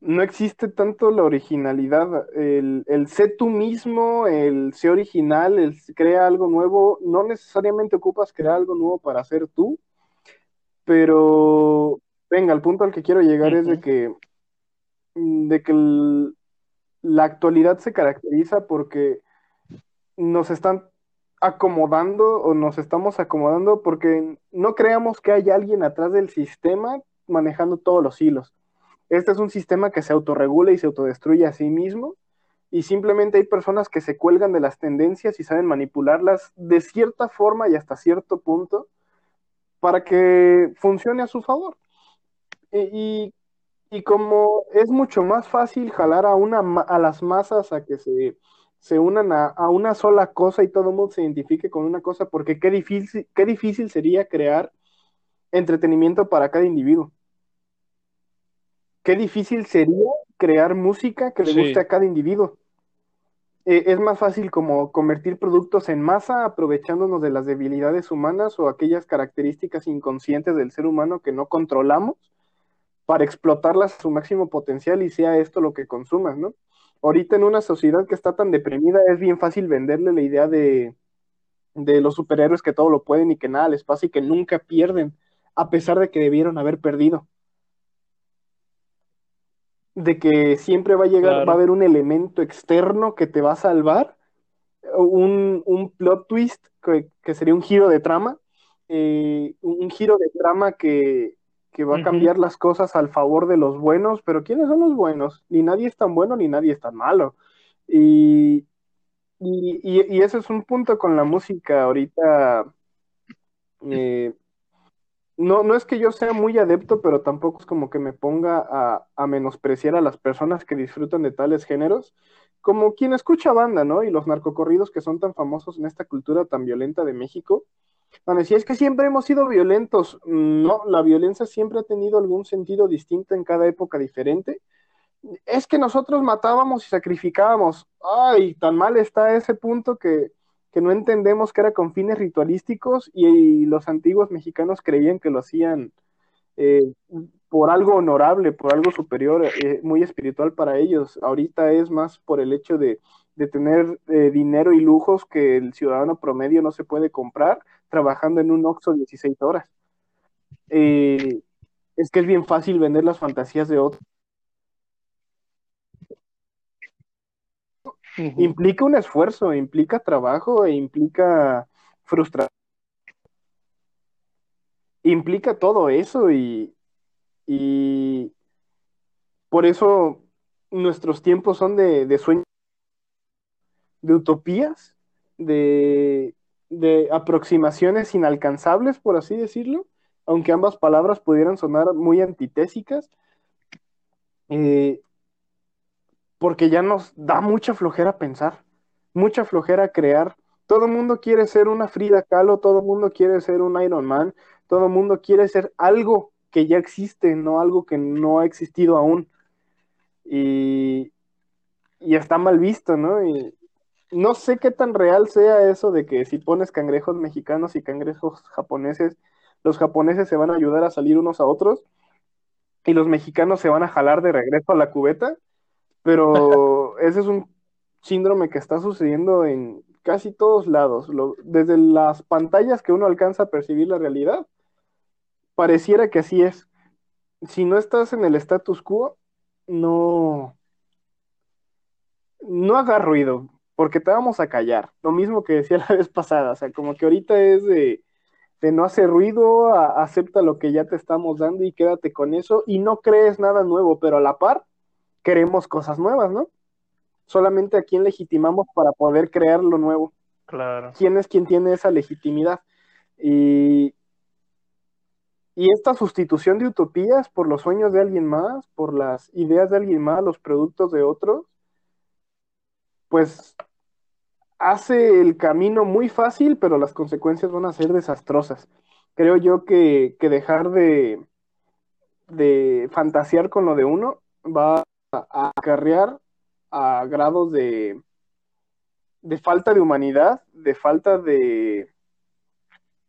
no existe tanto la originalidad, el, el sé tú mismo, el sé original, el crea algo nuevo, no necesariamente ocupas crear algo nuevo para ser tú, pero venga, el punto al que quiero llegar uh -huh. es de que, de que el, la actualidad se caracteriza porque nos están acomodando o nos estamos acomodando porque no creamos que hay alguien atrás del sistema manejando todos los hilos. Este es un sistema que se autorregula y se autodestruye a sí mismo y simplemente hay personas que se cuelgan de las tendencias y saben manipularlas de cierta forma y hasta cierto punto para que funcione a su favor. Y, como es mucho más fácil jalar a, una, a las masas a que se se unan a, a, una sola cosa y todo el mundo se identifique con una cosa, porque qué difícil, qué difícil sería crear entretenimiento para cada individuo. Qué difícil sería crear música que le guste a cada individuo. Eh, es más fácil como convertir productos en masa aprovechándonos de las debilidades humanas o aquellas características inconscientes del ser humano que no controlamos para explotarlas a su máximo potencial y sea esto lo que consumas, ¿no? ahorita en una sociedad que está tan deprimida es bien fácil venderle la idea de, de los superhéroes que todo lo pueden y que nada les pasa y que nunca pierden, a pesar de que debieron haber perdido. De que siempre va a llegar, claro. va a haber un elemento externo que te va a salvar, un, un plot twist que, que, sería un giro de trama, eh, un giro de trama que, que va a cambiar uh -huh. las cosas al favor de los buenos, pero ¿quiénes son los buenos? Ni nadie es tan bueno ni nadie es tan malo. Y, y, y ese es un punto con la música ahorita. Eh, no, no es que yo sea muy adepto, pero tampoco es como que me ponga a, a, menospreciar a las personas que disfrutan de tales géneros, como quien escucha banda, ¿no? Y los narcocorridos que son tan famosos en esta cultura tan violenta de México bueno, si es que siempre hemos sido violentos, no, la violencia siempre ha tenido algún sentido distinto en cada época diferente. Es que nosotros matábamos y sacrificábamos. Ay, tan mal está ese punto que, que no entendemos que era con fines ritualísticos y, los antiguos mexicanos creían que lo hacían eh, por algo honorable, por algo superior, eh, muy espiritual para ellos. Ahorita es más por el hecho de, de tener eh, dinero y lujos que el ciudadano promedio no se puede comprar trabajando en un Oxxo 16 horas. Eh, es que es bien fácil vender las fantasías de otros. Uh -huh. Implica un esfuerzo, implica trabajo e implica frustración. Implica todo eso y, y por eso nuestros tiempos son de, de sueños, de utopías, de, de aproximaciones inalcanzables, por así decirlo, aunque ambas palabras pudieran sonar muy antitésicas, eh, porque ya nos da mucha flojera pensar, mucha flojera crear. Todo el mundo quiere ser una Frida Kahlo, todo el mundo quiere ser un Iron Man, todo el mundo quiere ser algo que ya existe, no algo que no ha existido aún. Y, y está mal visto, ¿no? No sé qué tan real sea eso de que si pones cangrejos mexicanos y cangrejos japoneses, los japoneses se van a ayudar a salir unos a otros y los mexicanos se van a jalar de regreso a la cubeta, pero ese es un síndrome que está sucediendo en casi todos lados, Lo, desde las pantallas que uno alcanza a percibir la realidad, pareciera que así es. Si no estás en el status quo, no, no haga ruido, porque te vamos a callar. Lo mismo que decía la vez pasada, o sea, como que ahorita es de, de no hacer ruido, a, acepta lo que ya te estamos dando y quédate con eso y no crees nada nuevo, pero a la par queremos cosas nuevas, ¿no? Solamente a quién legitimamos para poder crear lo nuevo. Claro. ¿Quién es quien tiene esa legitimidad? Y, y esta sustitución de utopías por los sueños de alguien más, por las ideas de alguien más, los productos de otros, pues hace el camino muy fácil, pero las consecuencias van a ser desastrosas. Creo yo que, que dejar de, de fantasear con lo de uno va a acarrear a grados de, de falta de humanidad, de falta de,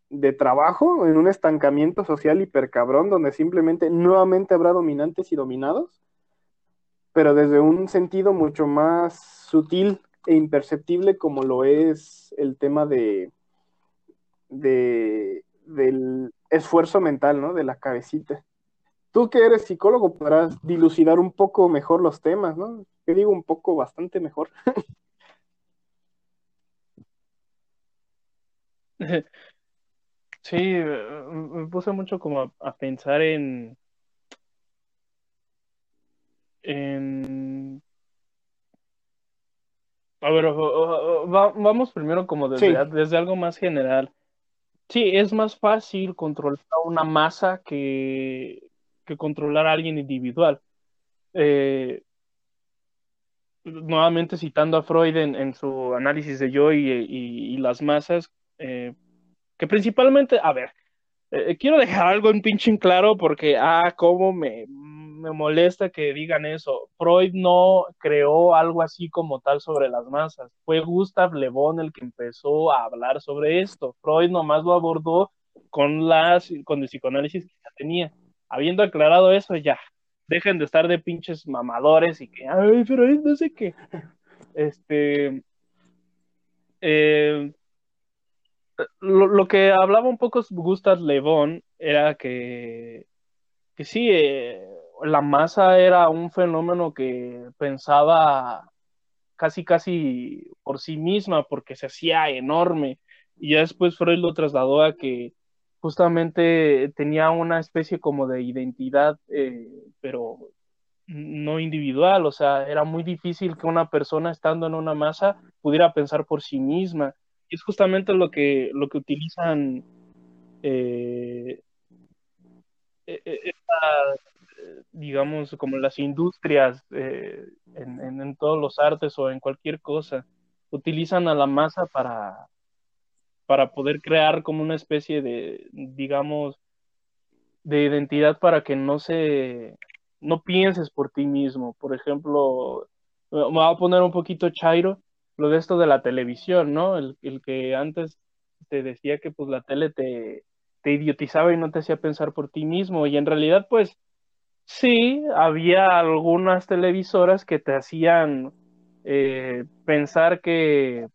de trabajo, en un estancamiento social hipercabrón, donde simplemente nuevamente habrá dominantes y dominados, pero desde un sentido mucho más sutil e imperceptible como lo es el tema de, de del esfuerzo mental, ¿no? De la cabecita. Tú que eres psicólogo podrás dilucidar un poco mejor los temas, ¿no? Yo digo un poco bastante mejor. Sí, me puse mucho como a, a pensar en, en A ver, va- vamos primero como desde, Sí, desde algo más general. Sí, es más fácil controlar una masa que, que controlar a alguien individual. Eh, nuevamente citando a Freud en, en su análisis de yo y, y- y las masas, eh, que principalmente, a ver, eh, quiero dejar algo en pinche en claro porque, ah, cómo me, me molesta que digan eso. Freud no creó algo así como tal sobre las masas. Fue Gustav Le Bon el que empezó a hablar sobre esto. Freud nomás lo abordó con, las, con el psicoanálisis que ya tenía. Habiendo aclarado eso, ya. Dejen de estar de pinches mamadores y que, ay, pero no sé qué. Este. eh, lo, lo que hablaba un poco Gustav Le Bon era que, que sí, eh, la masa era un fenómeno que pensaba casi, casi por sí misma, porque se hacía enorme. Y ya después Freud lo trasladó a que justamente tenía una especie como de identidad, eh, pero no individual, o sea, era muy difícil que una persona estando en una masa pudiera pensar por sí misma. Y es justamente lo que, lo que utilizan eh, e, e, esta, digamos, como las industrias eh, en, en, en, todos los artes o en cualquier cosa, utilizan a la masa para, para poder crear como una especie de, digamos, de identidad para que no se, no pienses por ti mismo. Por ejemplo, me voy a poner un poquito chairo, lo de esto de la televisión, ¿no? El, el que antes te decía que pues la tele te, te idiotizaba y no te hacía pensar por ti mismo. Y en realidad, pues, sí, había algunas televisoras que te hacían eh, pensar que,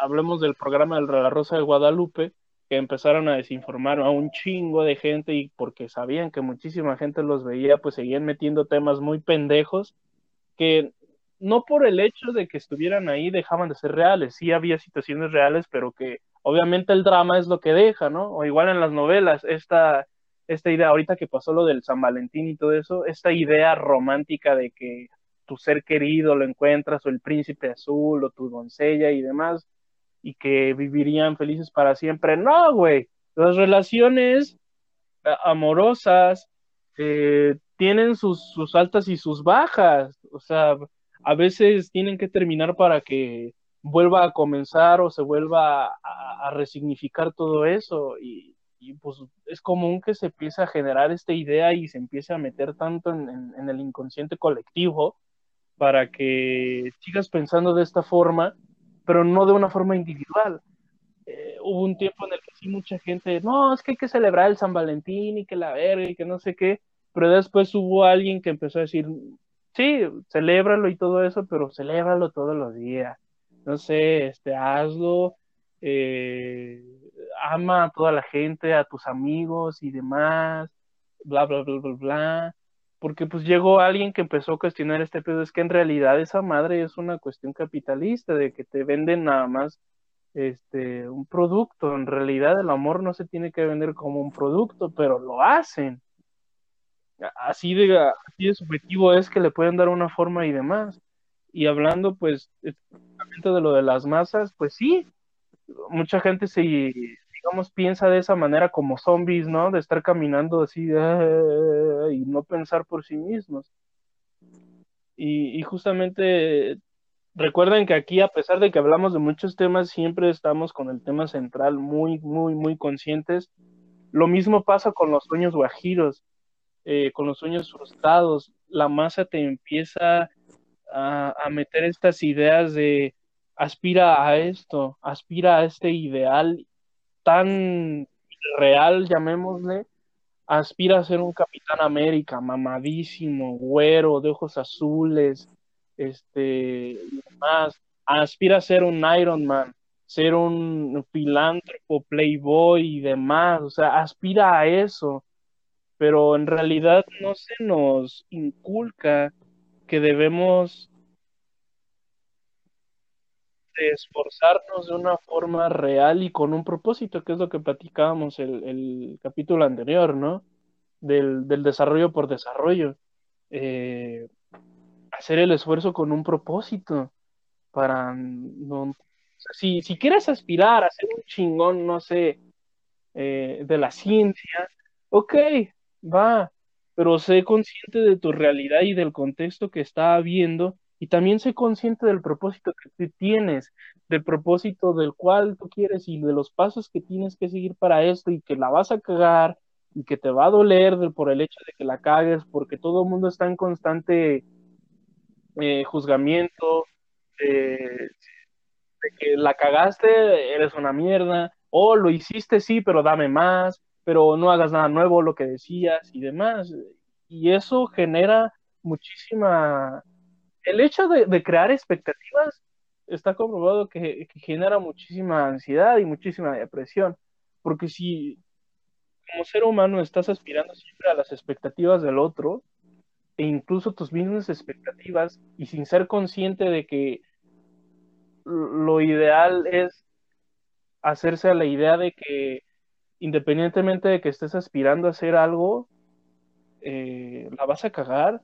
hablemos del programa de La Rosa de Guadalupe, que empezaron a desinformar a un chingo de gente y porque sabían que muchísima gente los veía, pues seguían metiendo temas muy pendejos que no por el hecho de que estuvieran ahí dejaban de ser reales, sí había situaciones reales, pero que obviamente el drama es lo que deja, ¿no? O igual en las novelas, esta, esta idea, ahorita que pasó lo del San Valentín y todo eso, esta idea romántica de que tu ser querido lo encuentras, o el príncipe azul, o tu doncella y demás, y que vivirían felices para siempre. No, güey, las relaciones eh, amorosas eh, tienen sus, sus altas y sus bajas, o sea, a veces tienen que terminar para que vuelva a comenzar o se vuelva a, resignificar todo eso y, pues es común que se empiece a generar esta idea y se empiece a meter tanto en, el inconsciente colectivo para que sigas pensando de esta forma, pero no de una forma individual. Eh, hubo un tiempo en el que sí mucha gente, no, es que hay que celebrar el San Valentín y que la verga y que no sé qué, pero después hubo alguien que empezó a decir, sí, celébralo y todo eso, pero celébralo todos los días no sé, este, hazlo, eh, ama a toda la gente, a tus amigos y demás, bla, bla, bla, bla, bla. Porque pues llegó alguien que empezó a cuestionar este pedo, es que en realidad esa madre es una cuestión capitalista, de que te venden nada más este, un producto. En realidad el amor no se tiene que vender como un producto, pero lo hacen. Así de, así de subjetivo es que le pueden dar una forma y demás. Y hablando pues de lo de las masas, pues sí, mucha gente se, digamos, piensa de esa manera como zombies, ¿no? De estar caminando así y no pensar por sí mismos. Y, justamente recuerden que aquí, a pesar de que hablamos de muchos temas, siempre estamos con el tema central muy, muy, muy conscientes. Lo mismo pasa con los sueños guajiros, eh, con los sueños frustrados. La masa te empieza a, meter estas ideas de aspira a esto, aspira a este ideal tan real, llamémosle, aspira a ser un Capitán América, mamadísimo, güero, de ojos azules, este, más, aspira a ser un Iron Man, ser un filántropo, playboy y demás, o sea, aspira a eso, pero en realidad no se nos inculca que debemos de esforzarnos de una forma real y con un propósito, que es lo que platicábamos el, el capítulo anterior, ¿no? Del, desarrollo por desarrollo. Eh, hacer el esfuerzo con un propósito para no... si, si quieres aspirar a ser un chingón, no sé, eh, de la ciencia, ok, va, pero sé consciente de tu realidad y del contexto que está habiendo y también sé consciente del propósito que tienes, del propósito del cual tú quieres y de los pasos que tienes que seguir para esto y que la vas a cagar y que te va a doler por el hecho de que la cagues, porque todo el mundo está en constante eh, juzgamiento, de que la cagaste, eres una mierda, o lo hiciste sí, pero dame más, pero no hagas nada nuevo, lo que decías y demás. Y eso genera muchísima... El hecho de, crear expectativas está comprobado que, genera muchísima ansiedad y muchísima depresión, porque si como ser humano estás aspirando siempre a las expectativas del otro, e incluso tus mismas expectativas, y sin ser consciente de que lo ideal es hacerse a la idea de que independientemente de que estés aspirando a hacer algo, eh, la vas a cagar.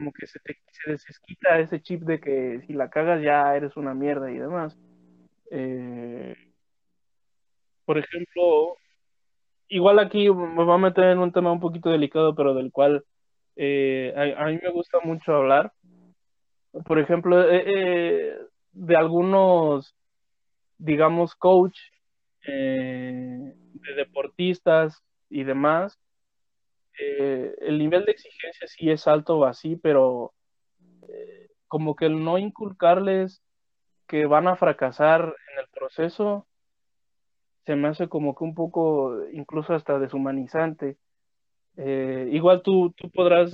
Como que se te se desquita ese chip de que si la cagas ya eres una mierda y demás. Eh, por ejemplo, igual aquí me voy a meter en un tema un poquito delicado, pero del cual eh, a, mí me gusta mucho hablar. Por ejemplo, de algunos, digamos, coach eh, de deportistas y demás, eh, el nivel de exigencia sí es alto o así, pero eh, como que el no inculcarles que van a fracasar en el proceso, se me hace como que un poco incluso hasta deshumanizante. Eh, igual tú, tú podrás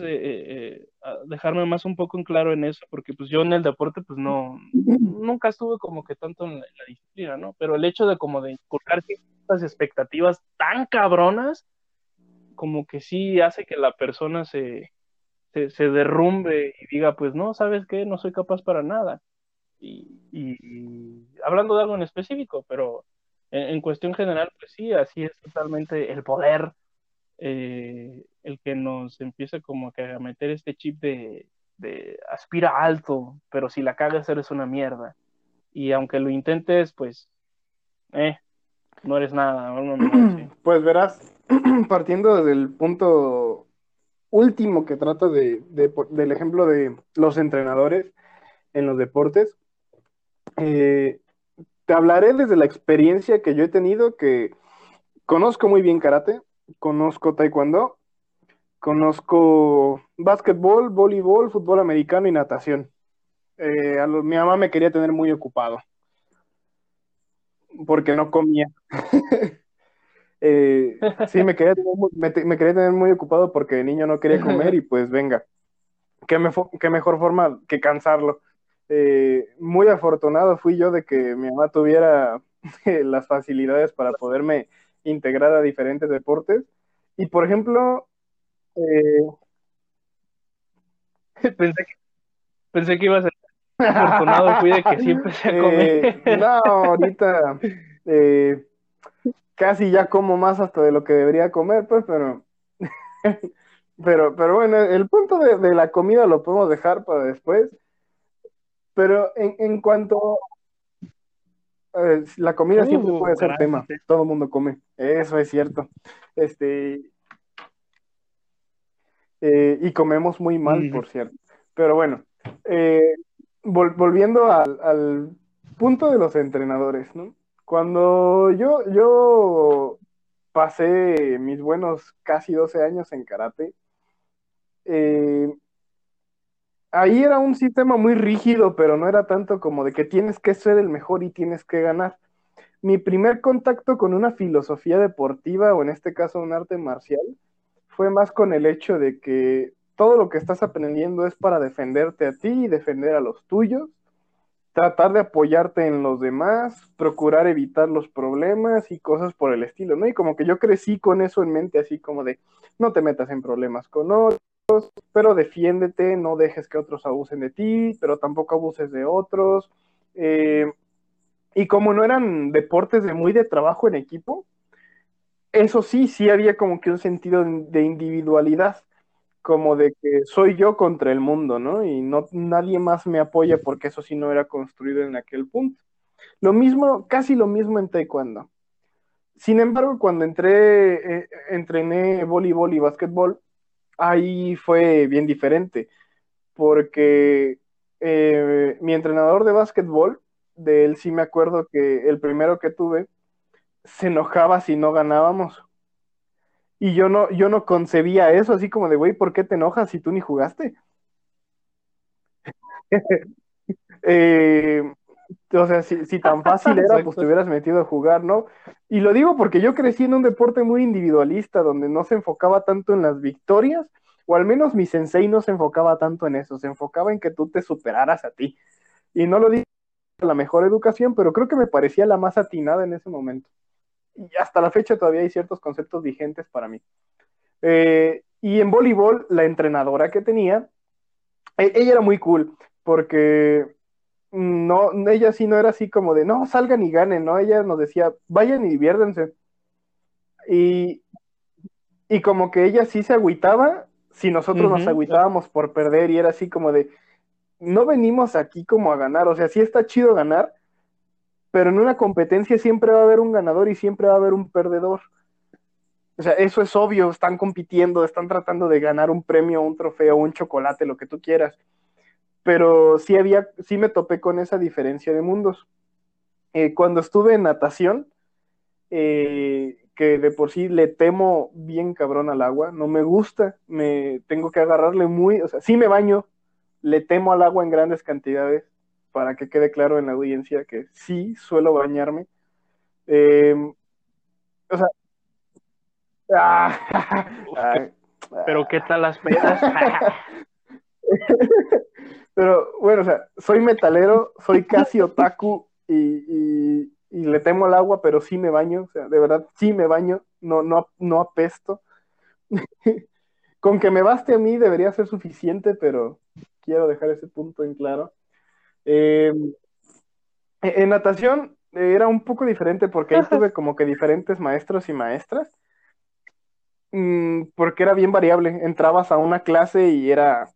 dejarme más un poco en claro en eso, porque pues yo en el deporte pues no, nunca estuve como que tanto en la, disciplina, ¿no? Pero el hecho de como de inculcar estas expectativas tan cabronas, como que sí hace que la persona se, se, derrumbe y diga, pues no, ¿sabes qué? No soy capaz para nada. Y, y, hablando de algo en específico, pero en, en cuestión general, pues sí, así es totalmente el poder eh, el que nos empieza como que a meter este chip de, aspira alto, pero si la cagas eres una mierda. y aunque lo intentes, pues, eh, no eres nada. Pues verás, partiendo del punto último que trata de, del ejemplo de los entrenadores en los deportes, eh, te hablaré desde la experiencia que yo he tenido, que conozco muy bien karate, conozco taekwondo, conozco básquetbol, voleibol, fútbol americano y natación. Eh, a mi mamá me quería tener muy ocupado porque no comía. Eh, sí, me quería, tener, muy ocupado porque el niño no quería comer y pues venga, qué, qué mejor forma que cansarlo. Eh, muy afortunado fui yo de que mi mamá tuviera las facilidades para poderme integrar a diferentes deportes. Y por ejemplo, eh, pensé, que, pensé que iba a ser afortunado fui de que siempre se eh, no, ahorita eh, casi ya como más hasta de lo que debería comer, pues, pero, pero, pero bueno, el punto de, la comida lo podemos dejar para después. Pero en, en cuanto eh, la comida siempre uh, puede ser tema, todo el mundo come, eso es cierto. Este y comemos muy mal, por cierto. Pero bueno, eh, volviendo al, punto de los entrenadores, ¿no? Cuando yo, yo pasé mis buenos casi 12 años en karate, eh, ahí era un sistema muy rígido, pero no era tanto como de que tienes que ser el mejor y tienes que ganar. Mi primer contacto con una filosofía deportiva, o en este caso un arte marcial, fue más con el hecho de que todo lo que estás aprendiendo es para defenderte a ti y defender a los tuyos, tratar de apoyarte en los demás, procurar evitar los problemas y cosas por el estilo, ¿no? Y como que yo crecí con eso en mente, así como de, no te metas en problemas con otros, pero defiéndete, no dejes que otros abusen de ti, pero tampoco abuses de otros. Eh, y como no eran deportes de muy de trabajo en equipo, eso sí, sí había como que un sentido de individualidad como de que soy yo contra el mundo, ¿no? Y no nadie más me apoya porque eso sí no era construido en aquel punto. Lo mismo, casi lo mismo en taekwondo. Sin embargo, cuando entré, eh, entrené voleibol y básquetbol, ahí fue bien diferente, porque eh, mi entrenador de básquetbol, de él sí me acuerdo que el primero que tuve, se enojaba si no ganábamos. Y yo no, yo no concebía eso, así como de, güey, ¿por qué te enojas si tú ni jugaste? Eh, o sea, si, tan fácil era, pues te hubieras metido a jugar, ¿no? Y lo digo porque yo crecí en un deporte muy individualista, donde no se enfocaba tanto en las victorias, o al menos mi sensei no se enfocaba tanto en eso, se enfocaba en que tú te superaras a ti. Y no lo digo la mejor educación, pero creo que me parecía la más atinada en ese momento y hasta la fecha todavía hay ciertos conceptos vigentes para mí. Eh, y en voleibol, la entrenadora que tenía, e, ella era muy cool, porque no, ella sí no era así como de, no, salgan y ganen, ¿no? Ella nos decía, vayan y diviérdense. Y, y como que ella sí se agüitaba si nosotros nos agüitábamos por perder y era así como de, no venimos aquí como a ganar, o sea, sí está chido ganar, pero en una competencia siempre va a haber un ganador y siempre va a haber un perdedor. O sea, eso es obvio, están compitiendo, están tratando de ganar un premio, un trofeo, un chocolate, lo que tú quieras. Pero sí había, sí me topé con esa diferencia de mundos. Eh, cuando estuve en natación, eh, que de por sí le temo bien cabrón al agua, no me gusta, me tengo que agarrarle muy, o sea, sí me baño, le temo al agua en grandes cantidades, para que quede claro en la audiencia que sí suelo bañarme. Em, o sea. Pero qué tal las pedas. Pero bueno, o sea, soy metalero, soy casi otaku y, le temo al agua, pero sí me baño, o sea, de verdad sí me baño, no, no, no apesto. Con que me baste a mí debería ser suficiente, pero quiero dejar ese punto en claro. Eh, en natación era un poco diferente porque ahí tuve como que diferentes maestros y maestras. Mm, porque era bien variable. Entrabas a una clase y era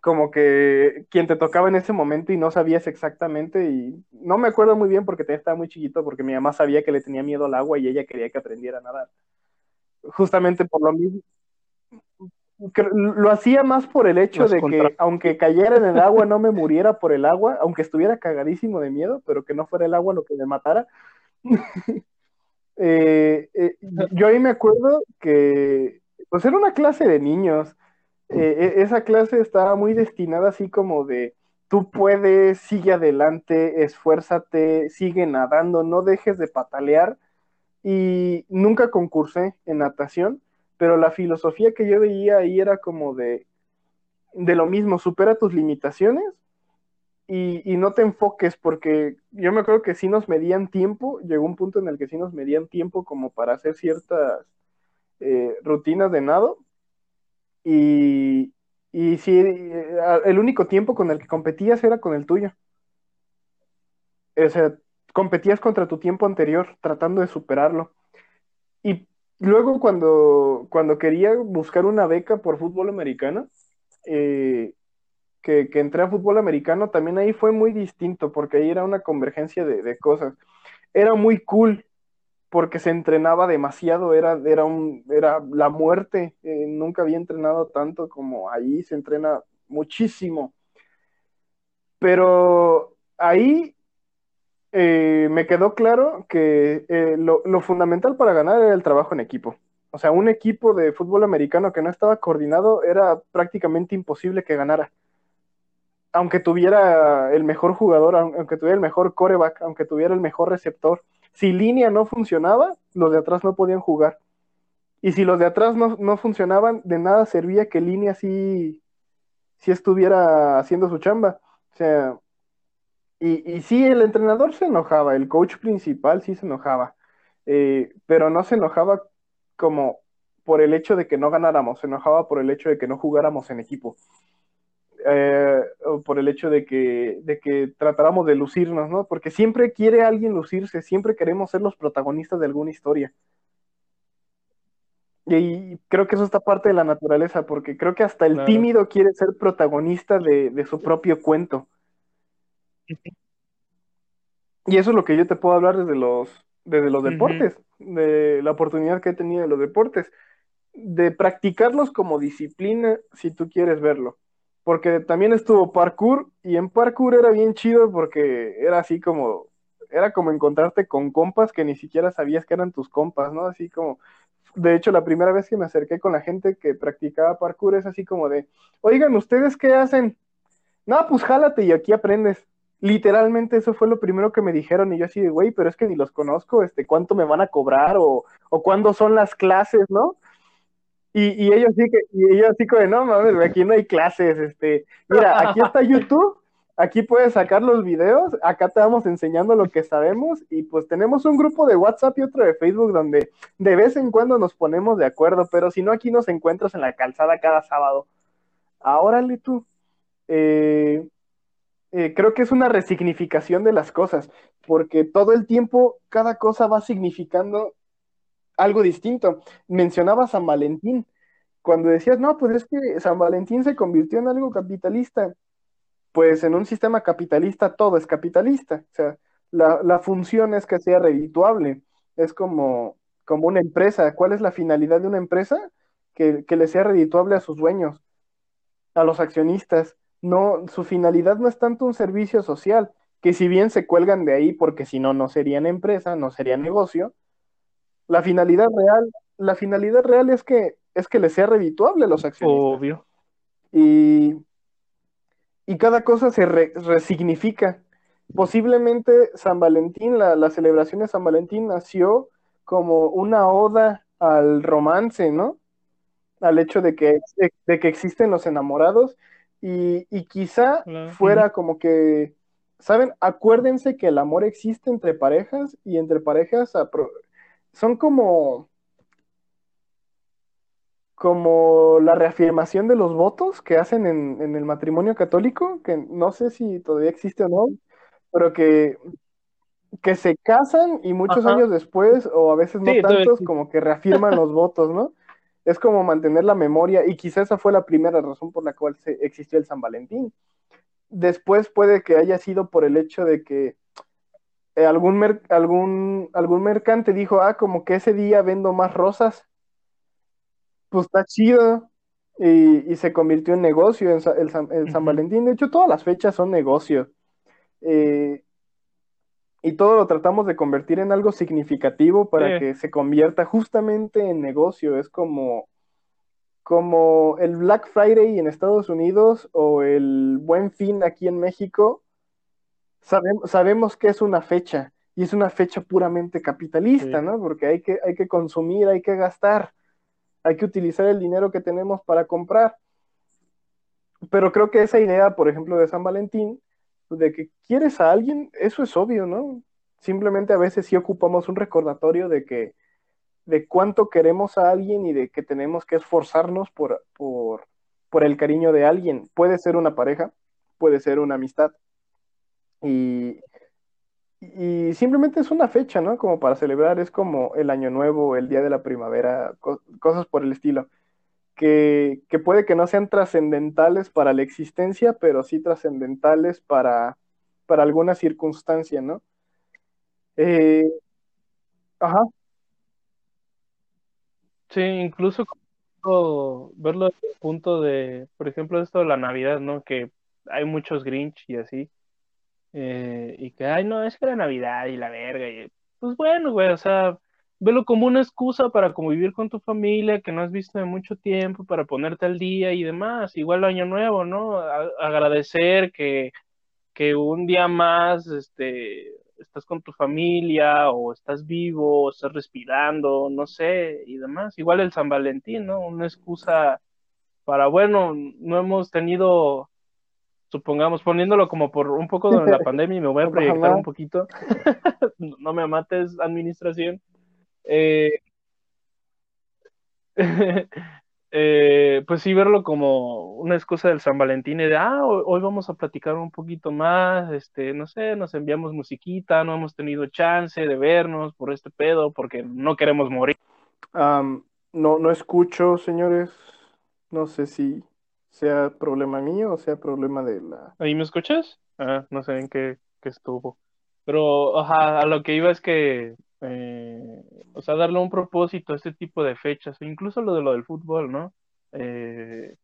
como que quien te tocaba en ese momento y no sabías exactamente y no me acuerdo muy bien porque estaba muy chiquito porque mi mamá sabía que le tenía miedo al agua y ella quería que aprendiera a nadar. Justamente por lo mismo. Lo hacía más por el hecho de que aunque cayera en el agua no me muriera por el agua, aunque estuviera cagadísimo de miedo, pero que no fuera el agua lo que me matara. Eh, eh, yo ahí me acuerdo que pues era una clase de niños eh, e, esa clase estaba muy destinada así como de, tú puedes, sigue adelante, esfuérzate, sigue nadando, no dejes de patalear. Y nunca concursé en natación, pero la filosofía que yo veía ahí era como de, de lo mismo, supera tus limitaciones y, y, no te enfoques, porque yo me acuerdo que si nos medían tiempo, llegó un punto en el que sí nos medían tiempo como para hacer ciertas eh, rutinas de nado, y, y sí, eh, el único tiempo con el que competías era con el tuyo. O sea, competías contra tu tiempo anterior, tratando de superarlo. Luego cuando, cuando quería buscar una beca por fútbol americano, eh, que, que, entré a fútbol americano, también ahí fue muy distinto, porque ahí era una convergencia de, de cosas. Era muy cool porque se entrenaba demasiado, era, era, un, era la muerte, eh, nunca había entrenado tanto como ahí, se entrena muchísimo. Pero ahí eh, me quedó claro que eh, lo, fundamental para ganar era el trabajo en equipo. O sea, un equipo de fútbol americano que no estaba coordinado era prácticamente imposible que ganara. Aunque tuviera el mejor jugador, aunque tuviera el mejor coreback, aunque tuviera el mejor receptor, si línea no funcionaba, los de atrás no podían jugar. Y si los de atrás no, funcionaban, de nada servía que línea sí, sí estuviera haciendo su chamba. O sea, y, y sí, el entrenador se enojaba, el coach principal sí se enojaba, eh, pero no se enojaba como por el hecho de que no ganáramos, se enojaba por el hecho de que no jugáramos en equipo. Eh, por el hecho de que, de que tratáramos de lucirnos, ¿no? Porque siempre quiere alguien lucirse, siempre queremos ser los protagonistas de alguna historia. Y creo que eso está parte de la naturaleza, porque creo que hasta el tímido quiere ser protagonista de, su propio cuento. Y eso es lo que yo te puedo hablar desde los, desde los deportes, de la oportunidad que he tenido de los deportes, de practicarlos como disciplina si tú quieres verlo porque también estuvo parkour y en parkour era bien chido porque era así como, era como encontrarte con compas que ni siquiera sabías que eran tus compas, ¿no? Así como, de hecho, la primera vez que me acerqué con la gente que practicaba parkour es así como de, oigan, ¿ustedes qué hacen? No, pues jálate y aquí aprendes. Literalmente eso fue lo primero que me dijeron y yo así de, güey, pero es que ni los conozco, este, ¿cuánto me van a cobrar o, o cuándo son las clases, ¿no? Y, ellos sí que, y ellos sí que, no mames, aquí no hay clases, este, mira, aquí está YouTube, aquí puedes sacar los videos, acá te vamos enseñando lo que sabemos, y pues tenemos un grupo de WhatsApp y otro de Facebook donde de vez en cuando nos ponemos de acuerdo, pero si no, aquí nos encuentras en la calzada cada sábado. Órale tú. Eh, eh, creo que es una resignificación de las cosas, porque todo el tiempo cada cosa va significando algo distinto. Mencionaba San Valentín. Cuando decías, no, pues es que San Valentín se convirtió en algo capitalista. Pues en un sistema capitalista todo es capitalista. O sea, la, función es que sea redituable. Es como, como una empresa. ¿Cuál es la finalidad de una empresa? Que, que le sea redituable a sus dueños, a los accionistas. No, su finalidad no es tanto un servicio social, que si bien se cuelgan de ahí porque si no, no serían empresa, no sería negocio, la finalidad real, la finalidad real es que es que le sea redituable a los accionistas. Obvio. Y, y cada cosa se resignifica. Posiblemente San Valentín, la, la, celebración de San Valentín nació como una oda al romance, ¿no? Al hecho de que, de, que existen los enamorados y, y quizá fuera como que, ¿saben? Acuérdense que el amor existe entre parejas y entre parejas son como como la reafirmación de los votos que hacen en, el matrimonio católico, que no sé si todavía existe o no, pero que, que se casan y muchos años después, o a veces no tantos, como que reafirman los votos, ¿no? Es como mantener la memoria y quizá esa fue la primera razón por la cual se, existió el San Valentín. Después puede que haya sido por el hecho de que eh, algún, algún, algún mercante dijo, ah, como que ese día vendo más rosas, pues está chido. Y, se convirtió en negocio el, San, Valentín. De hecho, todas las fechas son negocio. Eh, y todo lo tratamos de convertir en algo significativo para que se convierta justamente en negocio. Es como, como el Black Friday en Estados Unidos o el Buen Fin aquí en México. Sabemos, sabemos que es una fecha y es una fecha puramente capitalista, ¿no? Porque hay que, hay que consumir, hay que gastar, hay que utilizar el dinero que tenemos para comprar. Pero creo que esa idea, por ejemplo, de San Valentín, de que quieres a alguien, eso es obvio, ¿no? Simplemente a veces sí ocupamos un recordatorio de que de cuánto queremos a alguien y de que tenemos que esforzarnos por, por, por el cariño de alguien. Puede ser una pareja, puede ser una amistad. Y, y simplemente es una fecha, ¿no? Como para celebrar, es como el año nuevo, el día de la primavera, cosas por el estilo que, puede que no sean trascendentales para la existencia, pero sí trascendentales para, para alguna circunstancia, ¿no? Eh, ajá. Sí, incluso verlo desde el punto de, por ejemplo, esto de la Navidad, ¿no? Que hay muchos Grinch y así. Eh, y que, ay, no, es que la Navidad y la verga. Y, pues bueno, güey, o sea, velo como una excusa para convivir con tu familia que no has visto de mucho tiempo, para ponerte al día y demás. Igual año nuevo, ¿no? agradecer que, que un día más este, estás con tu familia o estás vivo, o estás respirando, no sé, y demás. Igual el San Valentín, ¿no? Una excusa para, bueno, no hemos tenido supongamos, poniéndolo como por un poco de la pandemia y me voy a proyectar un poquito, no me mates, administración, eh, eh, pues sí, verlo como una excusa del San Valentín y de, ah, hoy, vamos a platicar un poquito más, este, no sé, nos enviamos musiquita, no hemos tenido chance de vernos por este pedo, porque no queremos morir. no, no escucho, señores, no sé si sea problema mío o sea problema de la... ¿Ahí me escuchas? Ah, no sé en qué, qué estuvo. Pero, a lo que iba es que eh, o sea, darle un propósito a este tipo de fechas, incluso lo de lo del fútbol, ¿no? Eh,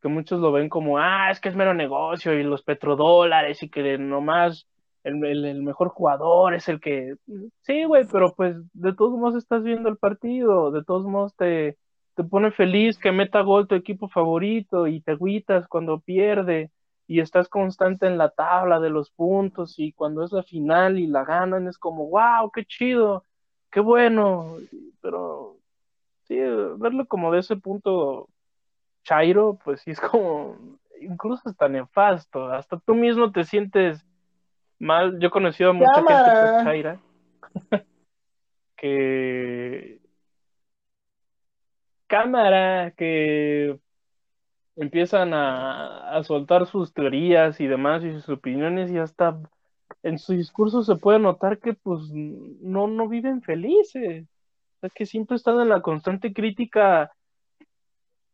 que muchos lo ven como, ah, es que es mero negocio y los petrodólares y que nomás el, el, mejor jugador es el que... Sí, güey, pero pues de todos modos estás viendo el partido, de todos modos te, te pone feliz que meta gol tu equipo favorito y te agüitas cuando pierde y estás constante en la tabla de los puntos y cuando es la final y la ganan es como, wow, qué chido, qué bueno, pero sí, verlo como de ese punto chairo, pues sí es como, incluso hasta nefasto, hasta tú mismo te sientes mal, yo he conocido a mucha gente que chaira, que cámara, que empiezan a, soltar sus teorías y demás y sus opiniones y hasta en su discurso se puede notar que pues no, no viven felices, es que siempre están en la constante crítica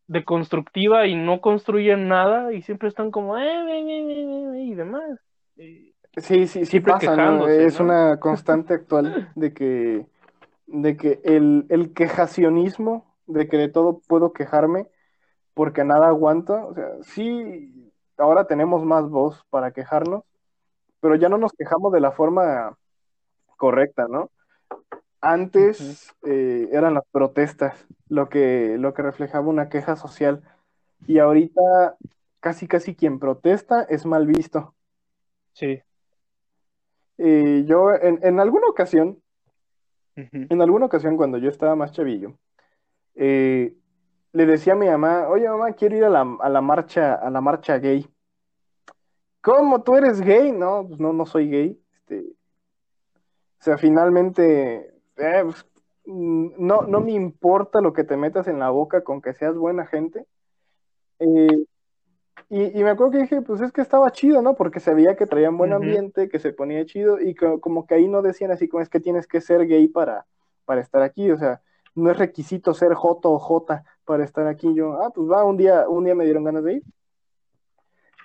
deconstructiva y no construyen nada y siempre están como eh, y demás. sí, sí, sí pasa, es una constante actual de que, de que el, el quejacionismo, de que de todo puedo quejarme, porque nada aguanta. O sea, sí, ahora tenemos más voz para quejarnos, pero ya no nos quejamos de la forma correcta, ¿no? Antes eh, eran las protestas lo que, lo que reflejaba una queja social y ahorita casi casi quien protesta es mal visto. Sí. Y yo en, alguna ocasión, en alguna ocasión cuando yo estaba más chavillo, eh, le decía a mi mamá, oye mamá, quiero ir a la, a la marcha, a la marcha gay. ¿Cómo? ¿Tú eres gay? No, pues no, no soy gay. Este, o sea, finalmente, eh, pues, mm, no, no me importa lo que te metas en la boca con que seas buena gente. Eh, y, me acuerdo que dije, pues es que estaba chido, ¿no? Porque se veía que traían buen ambiente, que se ponía chido, y como que ahí no decían así como es que tienes que ser gay para, para estar aquí, o sea, no es requisito ser J o J para estar aquí. Yo, ah, pues va, un día, un día me dieron ganas de ir.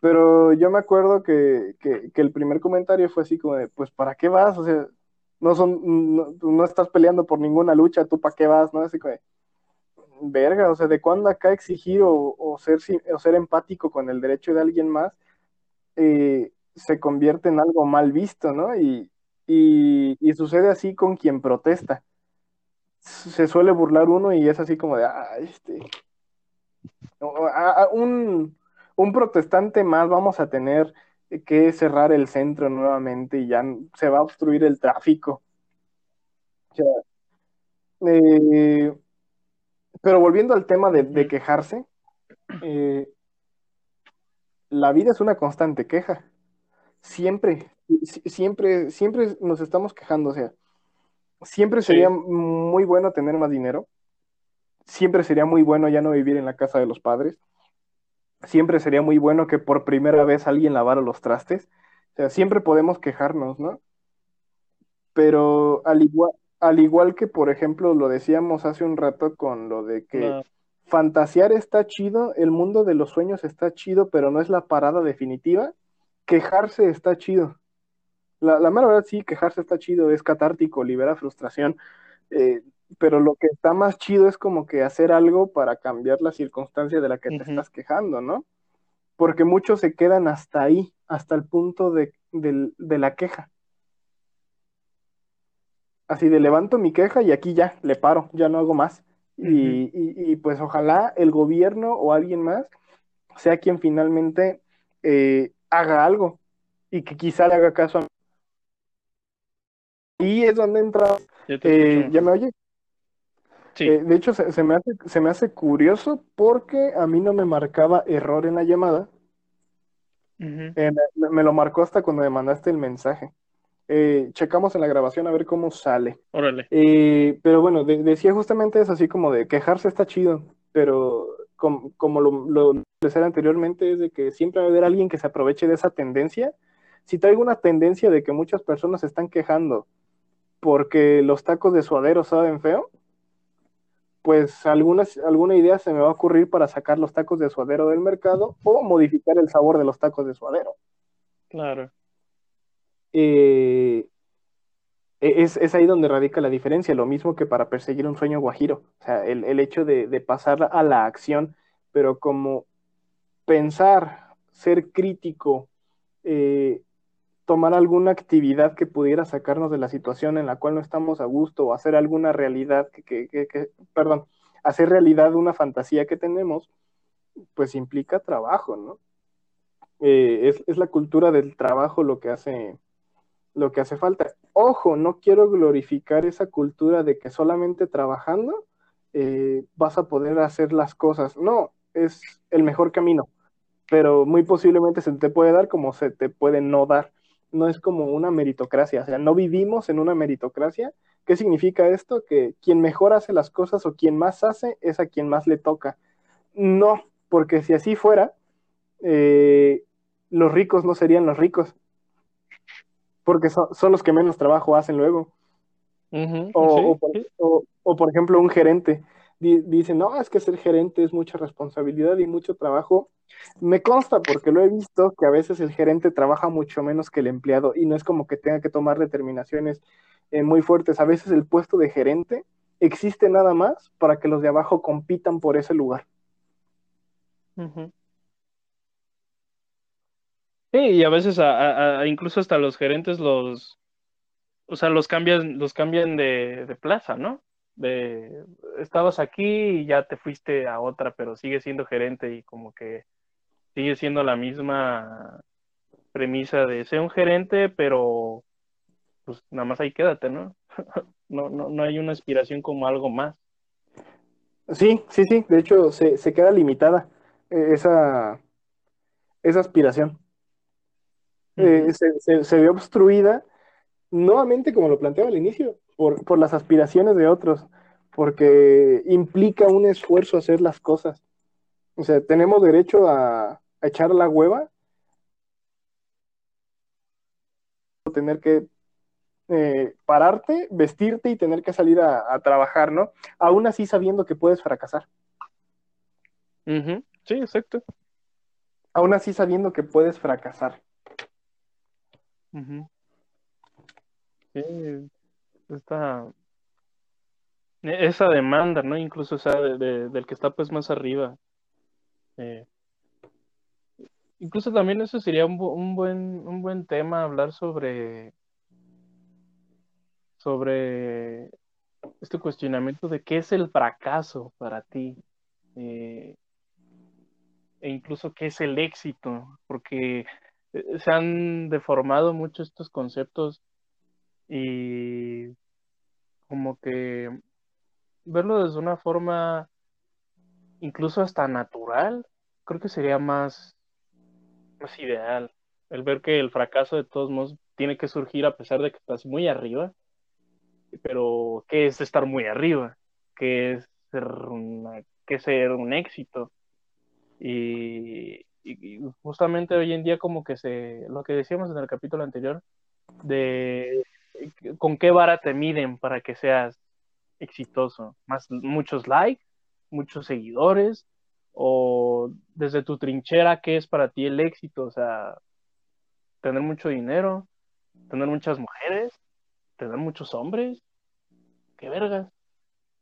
Pero yo me acuerdo que, que, el primer comentario fue así como de, pues, ¿para qué vas? O sea, no son, no, no estás peleando por ninguna lucha, ¿tú para qué vas? ¿No? Así como verga, o sea, ¿de cuándo acá exigir o, o ser, o ser empático con el derecho de alguien más eh, se convierte en algo mal visto, ¿no? Y, y, y, sucede así con quien protesta. Se suele burlar uno y es así como de, ah, este, un, un protestante más vamos a tener que cerrar el centro nuevamente y ya se va a obstruir el tráfico. O sea, eh, pero volviendo al tema de, de quejarse, eh, la vida es una constante queja. Siempre, siempre, siempre nos estamos quejando. O sea, siempre sería sí. muy bueno tener más dinero. Siempre sería muy bueno ya no vivir en la casa de los padres siempre sería muy bueno que por primera vez alguien lavara los trastes. O sea, siempre podemos quejarnos, ¿no? Pero al igual, al igual que, por ejemplo, lo decíamos hace un rato con lo de que no. fantasear está chido, el mundo de los sueños está chido, pero no es la parada definitiva, quejarse está chido. La, la mera verdad sí, quejarse está chido, es catártico, libera frustración. Eh, pero lo que está más chido es como que hacer algo para cambiar la circunstancia de la que uh -huh. te estás quejando, ¿no? Porque muchos se quedan hasta ahí, hasta el punto de, de, de, la queja. Así de levanto mi queja y aquí ya, le paro, ya no hago más. Uh -huh. y, y, y, pues ojalá el gobierno o alguien más sea quien finalmente eh, haga algo y que quizá le haga caso a mí. Y es donde entra... Ya, eh, ¿ya me oye? Sí. Eh, de hecho, se, se, me hace, se me hace curioso porque a mí no me marcaba error en la llamada. Uh -huh. eh, me, me, lo marcó hasta cuando me mandaste el mensaje. Eh, checamos en la grabación a ver cómo sale. Órale. Eh, pero bueno, de, decía justamente eso, así como de quejarse está chido, pero com, como lo, lo decía anteriormente, es de que siempre va a haber alguien que se aproveche de esa tendencia. Si traigo una tendencia de que muchas personas se están quejando porque los tacos de suadero saben feo, pues alguna, alguna idea se me va a ocurrir para sacar los tacos de suadero del mercado o modificar el sabor de los tacos de suadero. Claro. Eh, es, es, ahí donde radica la diferencia, lo mismo que para perseguir un sueño guajiro, o sea, el, el hecho de, de, pasar a la acción, pero como pensar, ser crítico, eh, tomar alguna actividad que pudiera sacarnos de la situación en la cual no estamos a gusto o hacer alguna realidad que, que, que, que, perdón, hacer realidad una fantasía que tenemos, pues implica trabajo, ¿no? Eh, es, es, la cultura del trabajo lo que hace lo que hace falta. Ojo, no quiero glorificar esa cultura de que solamente trabajando eh, vas a poder hacer las cosas. No, es el mejor camino, pero muy posiblemente se te puede dar como se te puede no dar no es como una meritocracia, o sea, no vivimos en una meritocracia. ¿Qué significa esto? Que quien mejor hace las cosas o quien más hace es a quien más le toca. No, porque si así fuera, eh, los ricos no serían los ricos, porque son, son los que menos trabajo hacen luego. Uh -huh, o, sí, o, por, sí. o, o, por ejemplo, un gerente dice, no, es que ser gerente es mucha responsabilidad y mucho trabajo. Me consta porque lo he visto que a veces el gerente trabaja mucho menos que el empleado y no es como que tenga que tomar determinaciones eh, muy fuertes. A veces el puesto de gerente existe nada más para que los de abajo compitan por ese lugar. Sí, y a veces a, incluso hasta los gerentes los, o sea, los cambian, los cambian de plaza, ¿no? De estabas aquí y ya te fuiste a otra, pero sigue siendo gerente y como que sigue siendo la misma premisa de ser un gerente, pero pues nada más ahí quédate, ¿no? no, no, no hay una aspiración como algo más. Sí, sí, sí, de hecho se, se queda limitada eh, esa, esa aspiración. Uh -huh. eh, se, se, se ve obstruida nuevamente como lo planteaba al inicio, por, por, las aspiraciones de otros, porque implica un esfuerzo hacer las cosas. O sea, tenemos derecho a, a echar la hueva, tener que eh, pararte, vestirte y tener que salir a, a, trabajar, ¿no? Aún así sabiendo que puedes fracasar. Sí, exacto. Aún así sabiendo que puedes fracasar. Sí, esta, esa demanda, ¿no? Incluso, o sea, del que está pues más arriba. Eh, incluso también eso sería un, un, buen, un buen tema hablar sobre sobre este cuestionamiento de qué es el fracaso para ti eh, e incluso qué es el éxito, porque eh, se han deformado mucho estos conceptos y como que verlo desde una forma incluso hasta natural, creo que sería más, más ideal. El ver que el fracaso de todos modos tiene que surgir a pesar de que estás muy arriba pero ¿qué es estar muy arriba? ¿Qué es ser, qué ser un éxito? Y, justamente hoy en día como que se, lo que decíamos en el capítulo anterior, de con qué vara te miden para que seas exitoso, más muchos likes, muchos seguidores, o desde tu trinchera, ¿qué es para ti el éxito? O sea, tener mucho dinero, tener muchas mujeres, tener muchos hombres. Qué verga.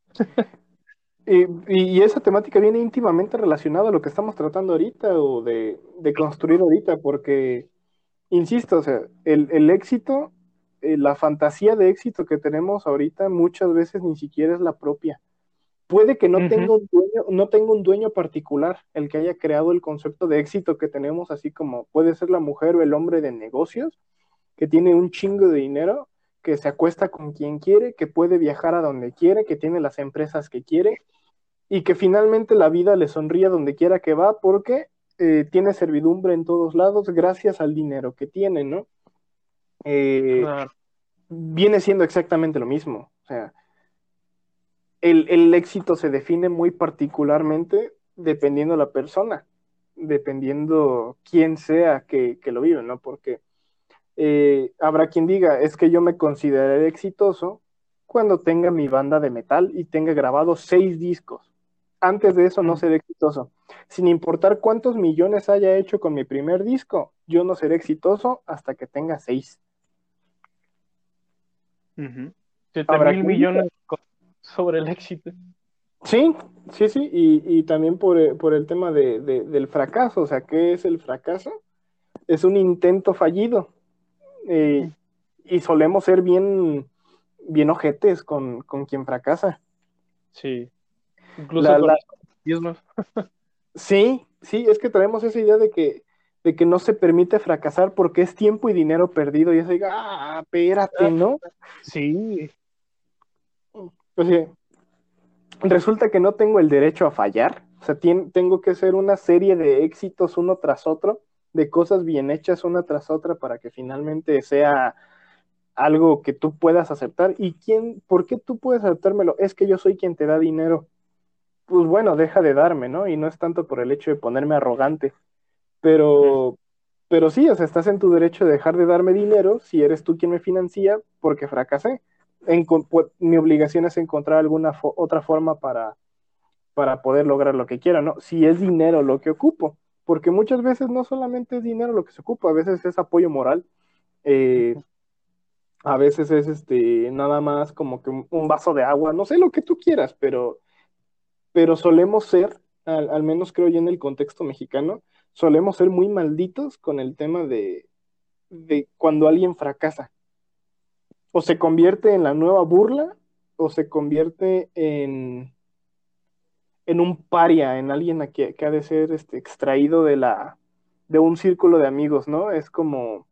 y, esa temática viene íntimamente relacionada a lo que estamos tratando ahorita o de, construir ahorita, porque, insisto, o sea, el, éxito, eh, la fantasía de éxito que tenemos ahorita muchas veces ni siquiera es la propia. Puede que no, tenga un dueño, no tenga un dueño particular el que haya creado el concepto de éxito que tenemos, así como puede ser la mujer o el hombre de negocios, que tiene un chingo de dinero, que se acuesta con quien quiere, que puede viajar a donde quiere, que tiene las empresas que quiere y que finalmente la vida le sonríe donde quiera que va porque eh, tiene servidumbre en todos lados gracias al dinero que tiene, ¿no? Eh, viene siendo exactamente lo mismo. O sea, el, éxito se define muy particularmente dependiendo la persona, dependiendo quién sea que, que lo vive, ¿no? Porque eh, habrá quien diga, es que yo me consideraré exitoso cuando tenga mi banda de metal y tenga grabado seis discos. Antes de eso no seré exitoso. Sin importar cuántos millones haya hecho con mi primer disco, yo no seré exitoso hasta que tenga seis. Mil millones sobre el éxito. Sí, sí, sí, y, también por, el tema del fracaso. O sea, ¿qué es el fracaso? Es un intento fallido. Eh, y solemos ser bien, bien ojetes con, quien fracasa. Sí. Incluso con Sí, sí, es que traemos esa idea de que, de que no se permite fracasar porque es tiempo y dinero perdido. Y eso diga, ah, espérate, ¿no? Sí. O sea, resulta que no tengo el derecho a fallar. O sea, tengo que hacer una serie de éxitos uno tras otro de cosas bien hechas una tras otra para que finalmente sea algo que tú puedas aceptar. ¿Y quién, por qué tú puedes aceptármelo? Es que yo soy quien te da dinero. Pues bueno, deja de darme, ¿no? Y no es tanto por el hecho de ponerme arrogante, pero, pero sí, o sea, estás en tu derecho de dejar de darme dinero si eres tú quien me financia porque fracasé. En, mi obligación es encontrar alguna otra forma para, para poder lograr lo que quiera, ¿no? Si es dinero lo que ocupo porque muchas veces no solamente es dinero lo que se ocupa, a veces es apoyo moral, eh, a veces es este nada más como que un, vaso de agua, no sé lo que tú quieras, pero, pero solemos ser, al, menos creo yo en el contexto mexicano, solemos ser muy malditos con el tema de, de cuando alguien fracasa. O se convierte en la nueva burla, o se convierte en, en un paria, en alguien a que, ha de ser este, extraído de la de un círculo de amigos, ¿no? Es como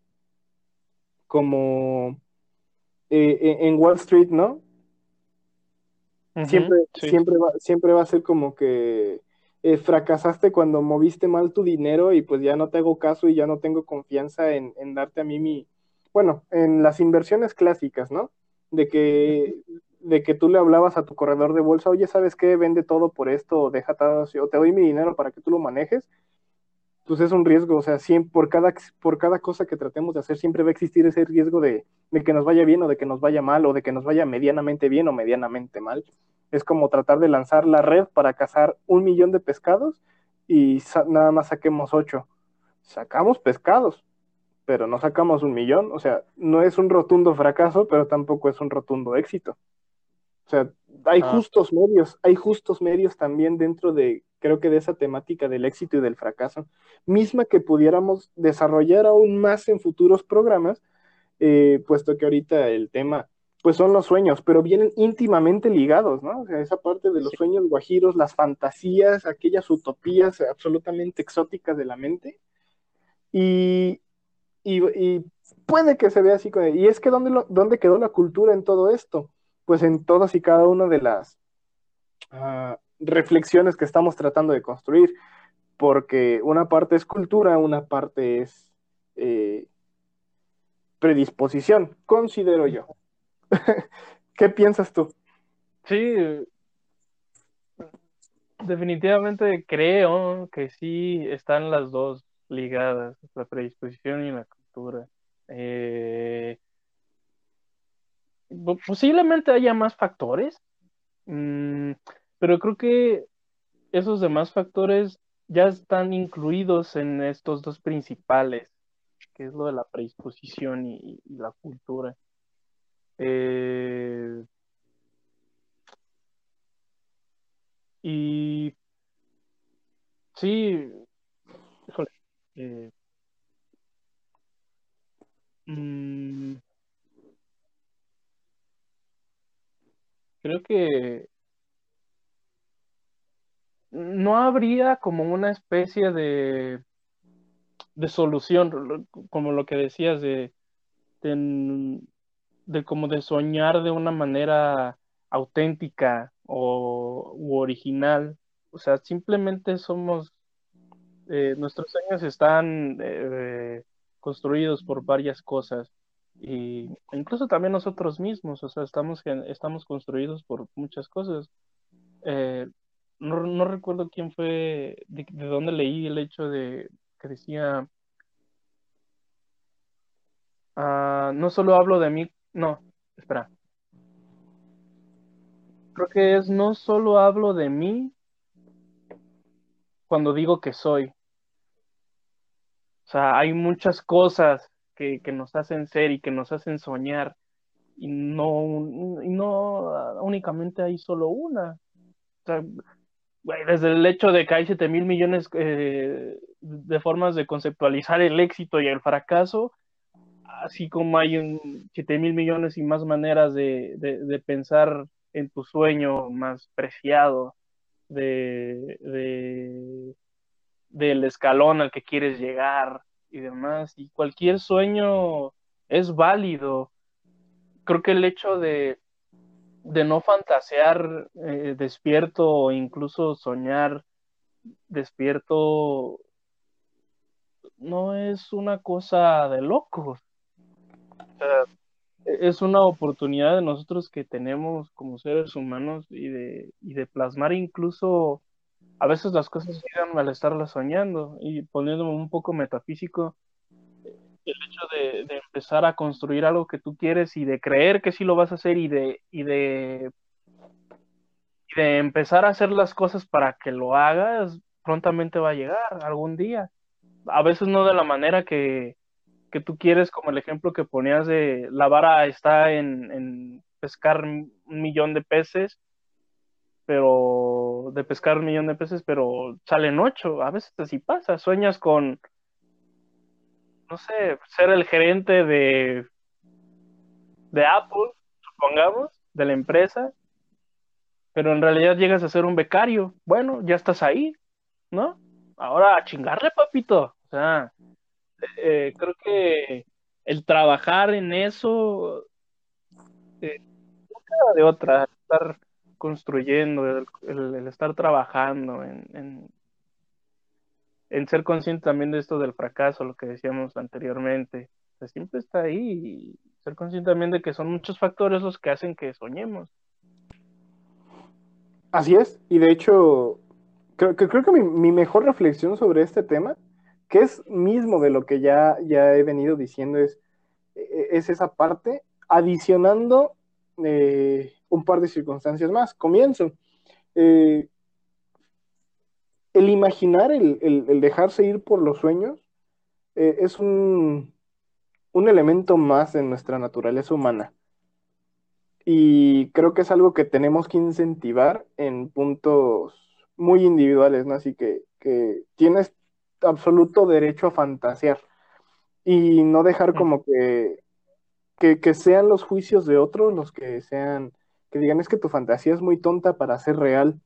como eh, eh, en Wall Street, ¿no? siempre, siempre, va, siempre va a ser como que eh, fracasaste cuando moviste mal tu dinero y pues ya no te hago caso y ya no tengo confianza en, darte a mí mi, bueno, en las inversiones clásicas, ¿no? De que de que tú le hablabas a tu corredor de bolsa, oye, ¿sabes qué? Vende todo por esto, o deja todo, o te doy mi dinero para que tú lo manejes, pues es un riesgo, o sea, siempre, por, cada, por cada cosa que tratemos de hacer, siempre va a existir ese riesgo de, de, que nos vaya bien o de que nos vaya mal, o de que nos vaya medianamente bien o medianamente mal. Es como tratar de lanzar la red para cazar un millón de pescados y nada más saquemos ocho. Sacamos pescados, pero no sacamos un millón. O sea, no es un rotundo fracaso, pero tampoco es un rotundo éxito. O sea, hay ah. justos medios, hay justos medios también dentro de, creo que de esa temática del éxito y del fracaso, misma que pudiéramos desarrollar aún más en futuros programas, eh, puesto que ahorita el tema, pues son los sueños, pero vienen íntimamente ligados, ¿no? O sea, esa parte de los sueños guajiros, las fantasías, aquellas utopías absolutamente exóticas de la mente. Y, y, puede que se vea así, y es que ¿dónde, ¿dónde quedó la cultura en todo esto? pues en todas y cada una de las ah, reflexiones que estamos tratando de construir, porque una parte es cultura, una parte es eh, predisposición, considero yo. ¿Qué piensas tú? Sí, definitivamente creo que sí están las dos ligadas, la predisposición y la cultura. Eh, posiblemente haya más factores, mm, pero creo que esos demás factores ya están incluidos en estos dos principales, que es lo de la predisposición y, la cultura. Eh, y sí, híjole, eh, mm, creo que no habría como una especie de, de solución, como lo que decías, de, de, como de soñar de una manera auténtica o u original. O sea, simplemente somos, eh, nuestros sueños están eh, construidos por varias cosas y incluso también nosotros mismos, o sea, estamos, estamos construidos por muchas cosas. Eh, no, recuerdo quién fue, de, dónde leí el hecho de que decía, ah, no solo hablo de mí, no, espera. Creo que es no solo hablo de mí cuando digo que soy. O sea, hay muchas cosas que, nos hacen ser y que nos hacen soñar. Y no, no únicamente hay solo una. Desde el hecho de que hay 7 mil millones eh, de formas de conceptualizar el éxito y el fracaso, así como hay un 7 mil millones y más maneras de, pensar en tu sueño más preciado, de, del escalón al que quieres llegar, y demás. Y cualquier sueño es válido. Creo que el hecho de, de no fantasear eh, despierto o incluso soñar despierto no es una cosa de locos. es una oportunidad de nosotros que tenemos como seres humanos y de, y de plasmar incluso a veces las cosas llegan al estarlas soñando y poniéndome un poco metafísico, el hecho de, empezar a construir algo que tú quieres y de creer que sí lo vas a hacer y de, y de, de empezar a hacer las cosas para que lo hagas, prontamente va a llegar algún día. A veces no de la manera que, que tú quieres, como el ejemplo que ponías de la vara está en, en pescar un millón de peces pero de pescar un millón de peces, pero salen ocho, a veces así pasa, sueñas con, no sé, ser el gerente de, de Apple, supongamos, de la empresa, pero en realidad llegas a ser un becario, bueno, ya estás ahí, ¿no? Ahora a chingarle, papito, o sea, eh, creo que el trabajar en eso, eh, no queda de otra, estar construyendo, el, estar trabajando, en, en, ser consciente también de esto del fracaso, lo que decíamos anteriormente. siempre está ahí y ser consciente también de que son muchos factores los que hacen que soñemos. Así es, y de hecho, creo, que, creo que mi, mejor reflexión sobre este tema, que es mismo de lo que ya, ya he venido diciendo, es, e, es esa parte, adicionando eh, un par de circunstancias más. Comienzo. Eh, el imaginar, el, dejarse ir por los sueños, eh, es un, un elemento más en nuestra naturaleza humana. Y creo que es algo que tenemos que incentivar en puntos muy individuales, ¿no? Así que, que tienes absoluto derecho a fantasear y no dejar como que, que, sean los juicios de otros los que sean, que digan es que tu fantasía es muy tonta para ser real.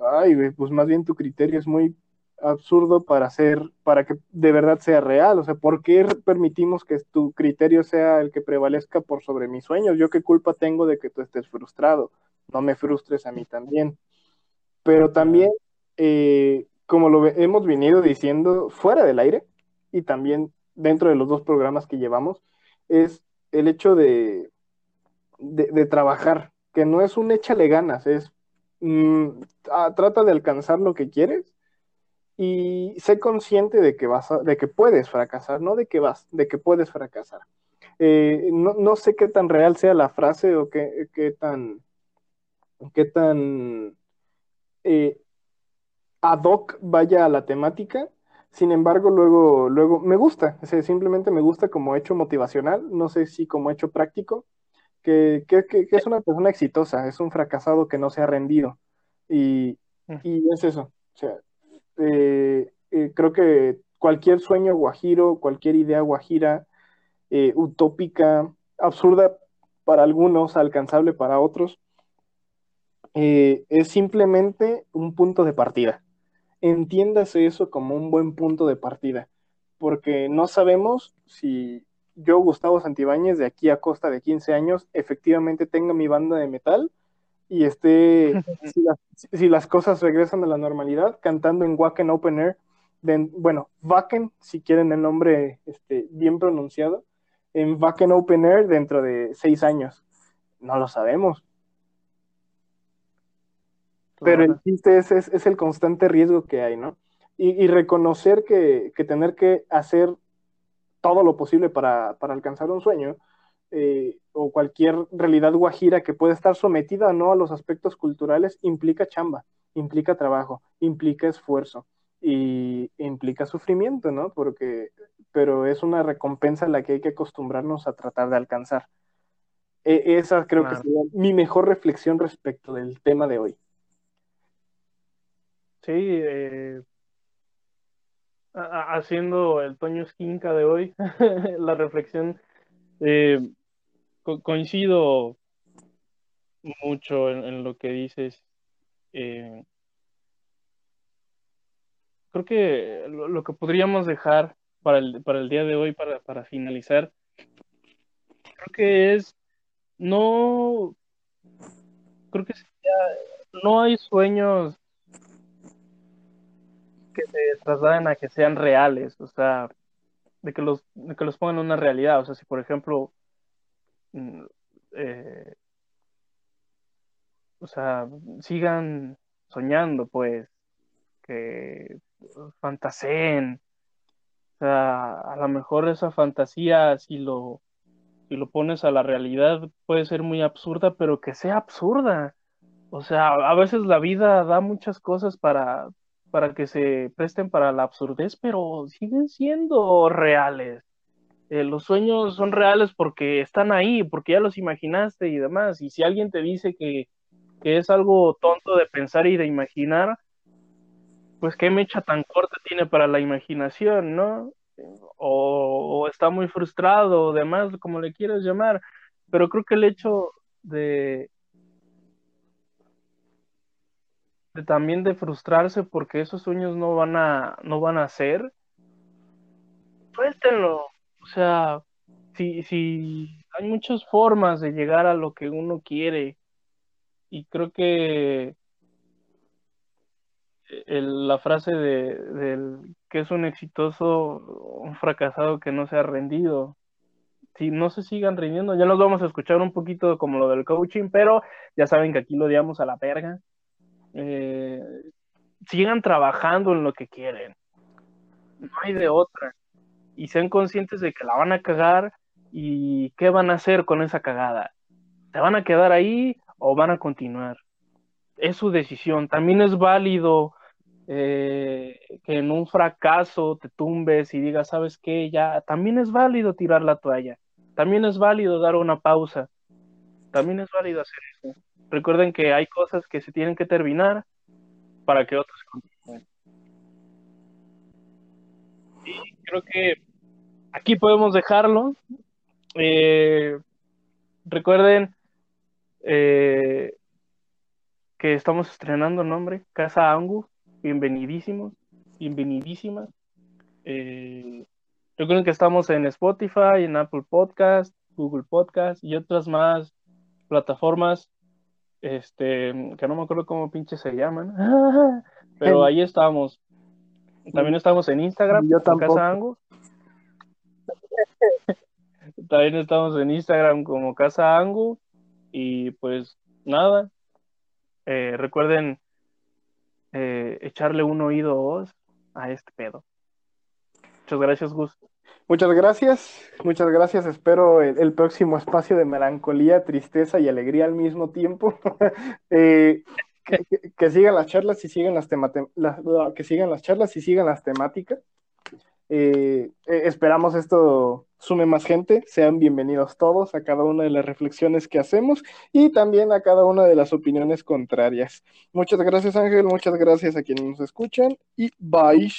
Ay, pues más bien tu criterio es muy absurdo para ser, para que de verdad sea real. O sea, ¿por qué permitimos que tu criterio sea el que prevalezca por sobre mis sueños? Yo qué culpa tengo de que tú estés frustrado. No me frustres a mí también. Pero también, eh, como lo hemos venido diciendo fuera del aire y también dentro de los dos programas que llevamos, es el hecho de, de, trabajar, que no es un échale ganas, es mm, ah, trata de alcanzar lo que quieres y sé consciente de que vas de que puedes fracasar, no de que vas, de que puedes fracasar. Eh, no, sé qué tan real sea la frase o qué, qué tan qué tan eh, ad hoc vaya a la temática. Sin embargo, luego, luego me gusta, simplemente me gusta como hecho motivacional, no sé si como hecho práctico, que, que, que, es una persona exitosa, es un fracasado que no se ha rendido. Y, mm. y es eso. O sea, eh, eh, creo que cualquier sueño guajiro, cualquier idea guajira, eh, utópica, absurda para algunos, alcanzable para otros, es simplemente un punto de partida. Entiéndase eso como un buen punto de partida, porque no sabemos si yo, Gustavo Santibáñez, de aquí a costa de 15 años, efectivamente tenga mi banda de metal y esté, si, las, cosas regresan a la normalidad, cantando en Wacken Open Air, bueno, Wacken, si quieren el nombre este, bien pronunciado, en Wacken Open Air dentro de seis años. No lo sabemos. Pero el chiste es, es, el constante riesgo que hay, ¿no? Y, reconocer que, que, tener que hacer todo lo posible para, para alcanzar un sueño, eh, o cualquier realidad guajira que pueda estar sometida o no a los aspectos culturales implica chamba, implica trabajo, implica esfuerzo y implica sufrimiento, ¿no? Porque, pero es una recompensa a la que hay que acostumbrarnos a tratar de alcanzar. E, esa creo que sería mi mejor reflexión respecto del tema de hoy. Sí, eh, haciendo el Toño Esquinca de hoy, la reflexión eh, coincido mucho en, lo que dices. Eh, creo que lo, que podríamos dejar para el, para el día de hoy, para, para finalizar, creo que es no, creo que no hay sueños que se trasladen a que sean reales, o sea, de que los, de que los pongan en una realidad. O sea, si por ejemplo, mm, eh, o sea, sigan soñando, pues, que fantaseen. O sea, a lo mejor esa fantasía, si lo, si lo pones a la realidad, puede ser muy absurda, pero que sea absurda. O sea, a veces la vida da muchas cosas para, para que se presten para la absurdez, pero siguen siendo reales. Eh, los sueños son reales porque están ahí, porque ya los imaginaste y demás. Y si alguien te dice que, es algo tonto de pensar y de imaginar, pues qué mecha tan corta tiene para la imaginación, ¿no? O, o está muy frustrado o demás, como le quieras llamar. Pero creo que el hecho de, también de frustrarse porque esos sueños no van a, no van a ser, suéltenlo. O sea, si, si hay muchas formas de llegar a lo que uno quiere. Y creo que la frase de, del que es un exitoso, un fracasado que no se ha rendido. Si no se sigan rindiendo, ya nos vamos a escuchar un poquito como lo del coaching, pero ya saben que aquí lo odiamos a la perga eh, sigan trabajando en lo que quieren. No hay de otra. Y sean conscientes de que la van a cagar y qué van a hacer con esa cagada. ¿Se van a quedar ahí o van a continuar? Es su decisión. También es válido eh, que en un fracaso te tumbes y digas, ¿sabes qué? Ya, también es válido tirar la toalla, también es válido dar una pausa, también es válido hacer eso. Recuerden que hay cosas que se tienen que terminar para que otras continúen. Y creo que aquí podemos dejarlo. Eh, recuerden eh, que estamos estrenando nombre, Casa Angu. Bienvenidísimos, bienvenidísimas. Eh, recuerden que estamos en Spotify, en Apple Podcast, Google Podcast y otras más plataformas este, que no me acuerdo cómo pinches se llaman, pero ahí estamos. También estamos en Instagram, Yo como Casa tampoco. Angus. También estamos en Instagram como Casa Angu. Y pues nada, eh, recuerden eh, echarle un oído a este pedo. Muchas gracias, Gus. Muchas gracias, muchas gracias. Espero el, próximo espacio de melancolía, tristeza y alegría al mismo tiempo. Eh, que, sigan las charlas y sigan las que sigan las charlas y sigan las temáticas. Eh, eh, esperamos esto sume más gente. Sean bienvenidos todos a cada una de las reflexiones que hacemos y también a cada una de las opiniones contrarias. Muchas gracias, Ángel. Muchas gracias a quienes nos escuchan y bye.